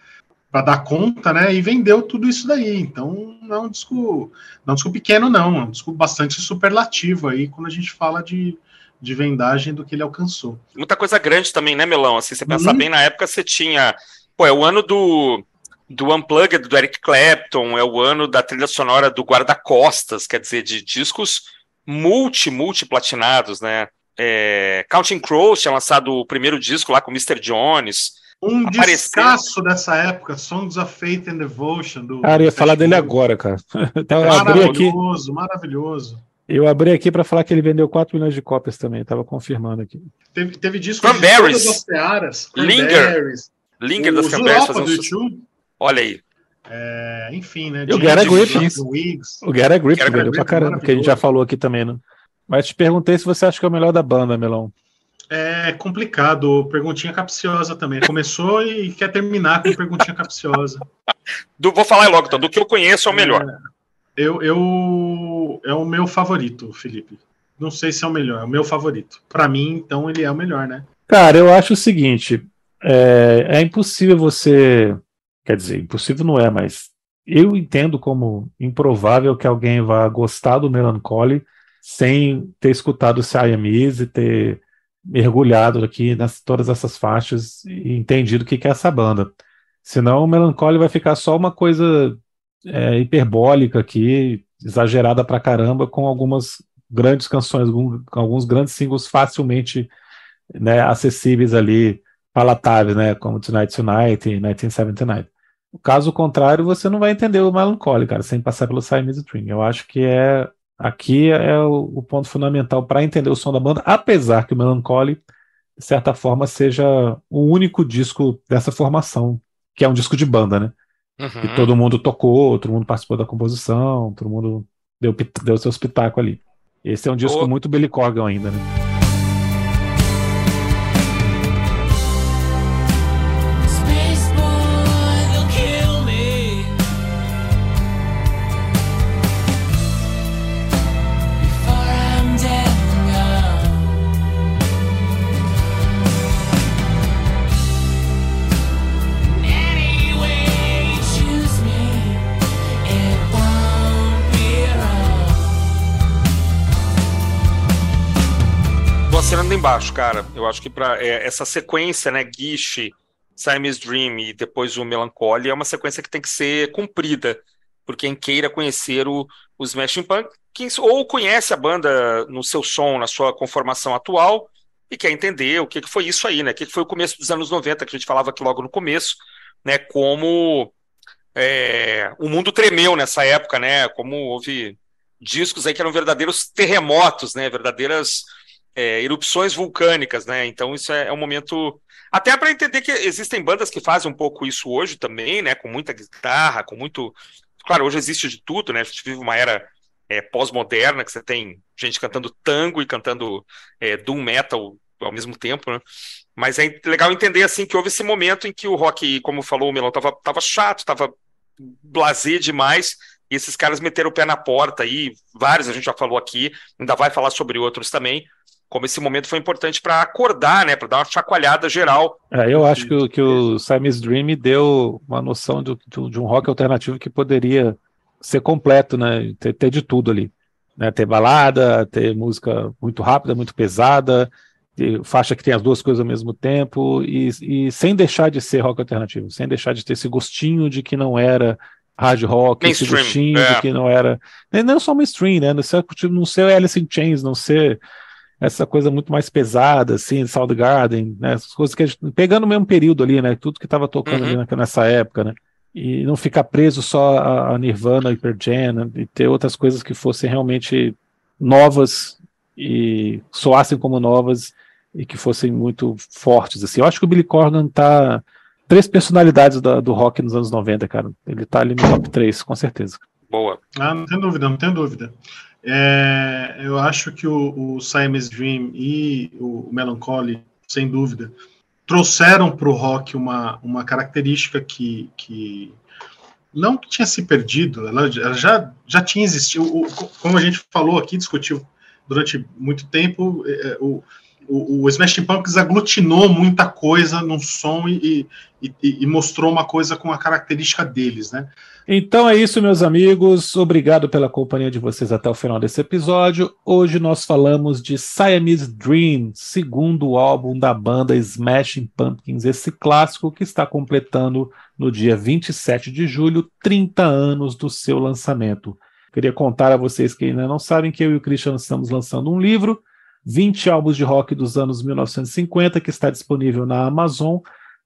para dar conta, né? E vendeu tudo isso daí. Então não é um disco, não é um disco pequeno, não, é um disco bastante superlativo aí quando a gente fala de, de vendagem do que ele alcançou. Muita coisa grande também, né, Melão? Assim, você pensar uhum. bem, na época você tinha. Pô, é o ano do, do Unplugged do Eric Clapton, é o ano da trilha sonora do Guarda-Costas, quer dizer, de discos multi, multi platinados, né? É, Counting Crows tinha lançado o primeiro disco lá com Mr. Jones. Um descasso dessa época, Songs of Faith and Devotion. Do, cara, eu ia falar dele agora, cara. (laughs) então, maravilhoso, maravilhoso. Eu abri aqui para falar que ele vendeu 4 milhões de cópias também, estava confirmando aqui. Teve, teve disco de todas as searas. Linger. Linger das Cranberries. Olha aí. É, enfim, né? E o Gara Griffin. O Gara Griffin, velho, pra caramba, que a gente já falou aqui também, né? Mas te perguntei se você acha que é o melhor da banda, Melão. É complicado, perguntinha capciosa também. Começou e quer terminar com perguntinha capciosa. (laughs) Do, vou falar logo, então, do que eu conheço é o melhor. É, eu, eu, é o meu favorito, Felipe. Não sei se é o melhor, é o meu favorito. Para mim, então, ele é o melhor, né? Cara, eu acho o seguinte: é, é impossível você Quer dizer, impossível não é, mas eu entendo como improvável que alguém vá gostar do Melancholy sem ter escutado Siamese e ter mergulhado aqui nas todas essas faixas e entendido o que, que é essa banda. Senão o Melancholy vai ficar só uma coisa é, hiperbólica aqui, exagerada pra caramba, com algumas grandes canções, com alguns grandes singles facilmente né, acessíveis ali, palatáveis, né, como Tonight Tonight e 1979. Caso contrário, você não vai entender o Melancholy, cara, sem passar pelo Siamese Dream. Eu acho que é aqui é o, o ponto fundamental para entender o som da banda, apesar que o Melancholy, de certa forma, seja o único disco dessa formação, que é um disco de banda, né? Uhum. E todo mundo tocou, todo mundo participou da composição, todo mundo deu, deu seu espetáculo ali. Esse é um disco oh. muito Billy Corgan ainda, né? Embaixo, cara. Eu acho que para é, essa sequência, né, Guiche, Siamese Dream e depois o Melancholy é uma sequência que tem que ser cumprida por quem queira conhecer o, o Smashing Pumpkins ou conhece a banda no seu som, na sua conformação atual e quer entender o que, que foi isso aí, né? O que, que foi o começo dos anos 90, que a gente falava aqui logo no começo, né? Como é, o mundo tremeu nessa época, né? Como houve discos aí que eram verdadeiros terremotos, né? Verdadeiras é, erupções vulcânicas, né? Então isso é, é um momento até para entender que existem bandas que fazem um pouco isso hoje também, né? Com muita guitarra, com muito, claro, hoje existe de tudo, né? A gente vive uma era é, pós-moderna que você tem gente cantando tango e cantando é, doom metal ao mesmo tempo, né? Mas é legal entender assim que houve esse momento em que o rock, como falou o Melão, tava, tava chato, tava blazer demais, e esses caras meteram o pé na porta aí, vários a gente já falou aqui, ainda vai falar sobre outros também, como esse momento foi importante para acordar, né, para dar uma chacoalhada geral. É, eu acho que, o, que o Dream deu uma noção do, do, de um rock alternativo que poderia ser completo, né, ter, ter, de tudo ali, né, ter balada, ter música muito rápida, muito pesada, faixa que tem as duas coisas ao mesmo tempo e, e, sem deixar de ser rock alternativo, sem deixar de ter esse gostinho de que não era hard rock, mainstream, esse gostinho é. de que não era, não só mainstream, né, não ser, não ser Alice in Chains, não ser essa coisa muito mais pesada, assim, Soundgarden, né? Essas coisas que a gente, pegando o mesmo período ali, né? Tudo que estava tocando uhum. ali nessa época, né? E não ficar preso só a, a Nirvana Pearl Jam, né? e ter outras coisas que fossem realmente novas e soassem como novas e que fossem muito fortes, assim. Eu acho que o Billy Corgan tá três personalidades da, do rock nos anos 90, cara. Ele tá ali no top 3, com certeza. Boa. Ah, não tem dúvida, não tem dúvida. É, eu acho que o, o Siamese Dream e o Melancholy, sem dúvida, trouxeram para o rock uma, uma característica que, que não que tinha se perdido, ela, já, já tinha existido. Como a gente falou aqui, discutiu durante muito tempo, é, o, o, o Smashing Pumpkins aglutinou muita coisa num som e, e, e, mostrou uma coisa com a característica deles, né? Então é isso, meus amigos. Obrigado pela companhia de vocês até o final desse episódio. Hoje nós falamos de Siamese Dream, segundo álbum da banda Smashing Pumpkins, esse clássico que está completando no dia 27 de julho 30 anos do seu lançamento. Queria contar a vocês que ainda não sabem que eu e o Christian estamos lançando um livro, 20 álbuns de rock dos anos 1950, que está disponível na Amazon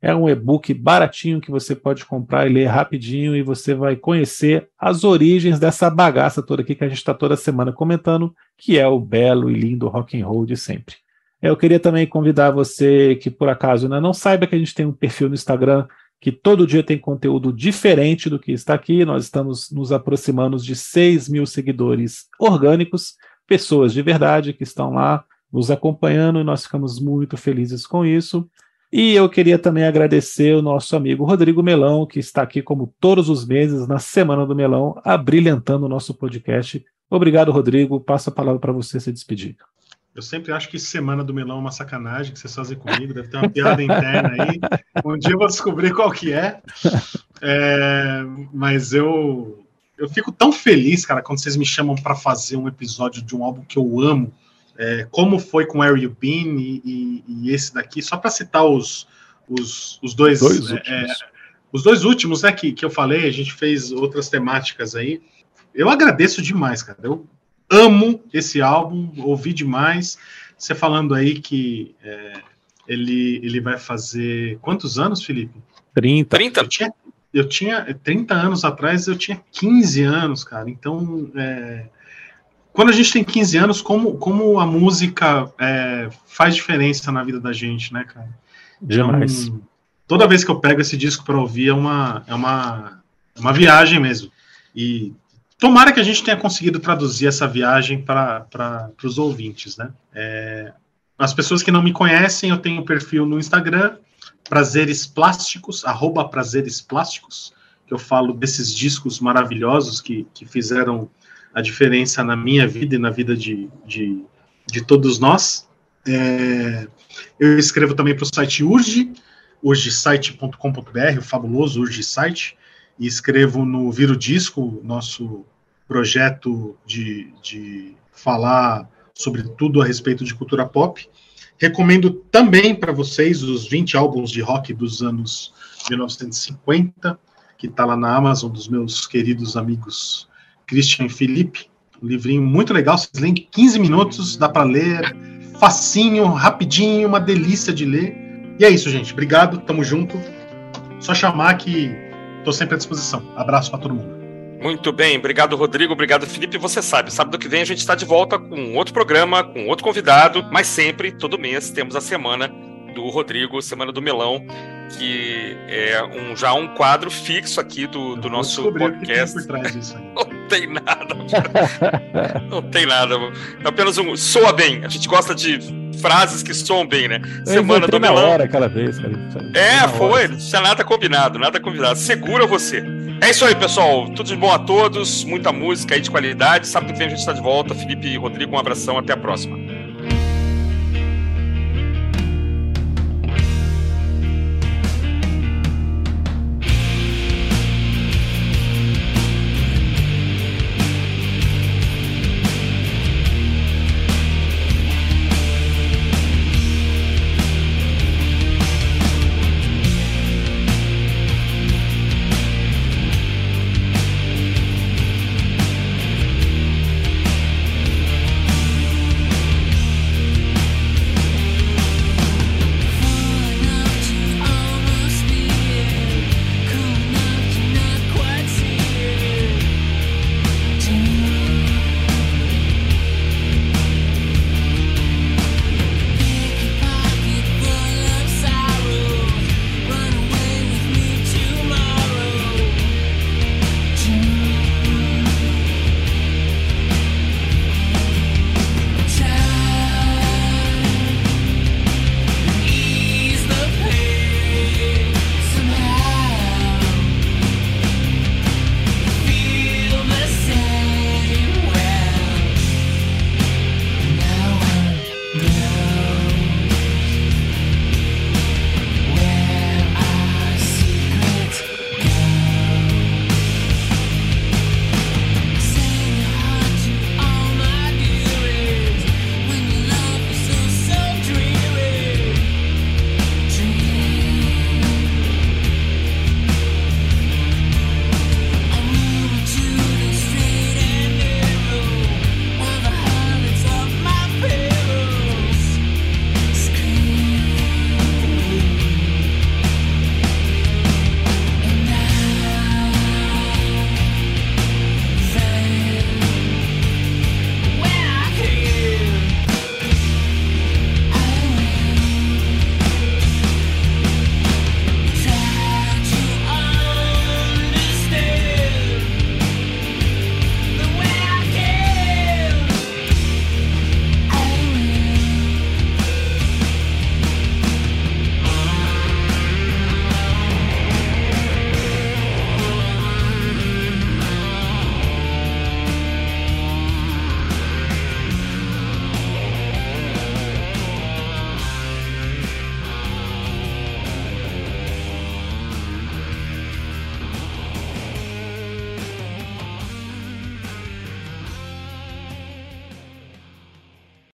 é um e-book baratinho que você pode comprar e ler rapidinho e você vai conhecer as origens dessa bagaça toda aqui que a gente está toda semana comentando, que é o belo e lindo rock and roll de sempre. Eu queria também convidar você que por acaso ainda não saiba que a gente tem um perfil no Instagram que todo dia tem conteúdo diferente do que está aqui. Nós estamos nos aproximando de 6 mil seguidores orgânicos, pessoas de verdade que estão lá nos acompanhando e nós ficamos muito felizes com isso. E eu queria também agradecer o nosso amigo Rodrigo Melão, que está aqui como todos os meses na Semana do Melão, abrilhantando o nosso podcast. Obrigado, Rodrigo. Passo a palavra para você se despedir. Eu sempre acho que Semana do Melão é uma sacanagem que vocês fazem comigo, deve ter uma piada interna aí. (laughs) Um dia eu vou descobrir qual que é. é mas eu, eu fico tão feliz, cara, quando vocês me chamam para fazer um episódio de um álbum que eu amo é, como foi com Are You Been e, e, e esse daqui, só para citar os, os, os dois, dois é, é, os dois últimos né, que, que eu falei, a gente fez outras temáticas aí. Eu agradeço demais, cara. Eu amo esse álbum, ouvi demais. Você falando aí que é, ele, ele vai fazer quantos anos, Felipe? 30. 30? Eu tinha, eu tinha 30 anos atrás, eu tinha 15 anos, cara. Então, é, quando a gente tem 15 anos, como, como a música é, faz diferença na vida da gente, né, cara? Demais. Então, toda vez que eu pego esse disco para ouvir é uma, é uma, é uma viagem mesmo. E tomara que a gente tenha conseguido traduzir essa viagem para os ouvintes, né? É, as pessoas que não me conhecem, eu tenho um perfil no Instagram, Prazeres Plásticos, arroba Prazeres Plásticos, que eu falo desses discos maravilhosos que, que fizeram a diferença na minha vida e na vida de, de, de todos nós. É, eu escrevo também para o site Urge, urgesite.com.br, o fabuloso Urge Site, e escrevo no Viro Disco, nosso projeto de, de falar sobre tudo a respeito de cultura pop. Recomendo também para vocês os 20 álbuns de rock dos anos 1950, que está lá na Amazon, dos meus queridos amigos Christian Felipe. Um livrinho muito legal, vocês leem 15 minutos, dá para ler, facinho, rapidinho, uma delícia de ler. E é isso, gente. Obrigado, tamo junto. Só chamar que estou sempre à disposição. Abraço para todo mundo. Muito bem, obrigado Rodrigo, obrigado Felipe. Você sabe, sábado que vem a gente está de volta com outro programa, com outro convidado, mas sempre, todo mês, temos a semana do Rodrigo, Semana do Melão, que é um, já um quadro fixo aqui do, do nosso podcast. Por trás disso aí. (laughs) Tem nada. (laughs) Não tem nada. É apenas um. Soa bem. A gente gosta de frases que soam bem, né? Semana do Melão. hora aquela vez, cara. É, foi. Não tinha nada combinado, nada combinado. Segura você. É isso aí, pessoal. Tudo de bom a todos. Muita música aí de qualidade. Sábado que vem a gente está de volta. Felipe e Rodrigo, um abração. Até a próxima.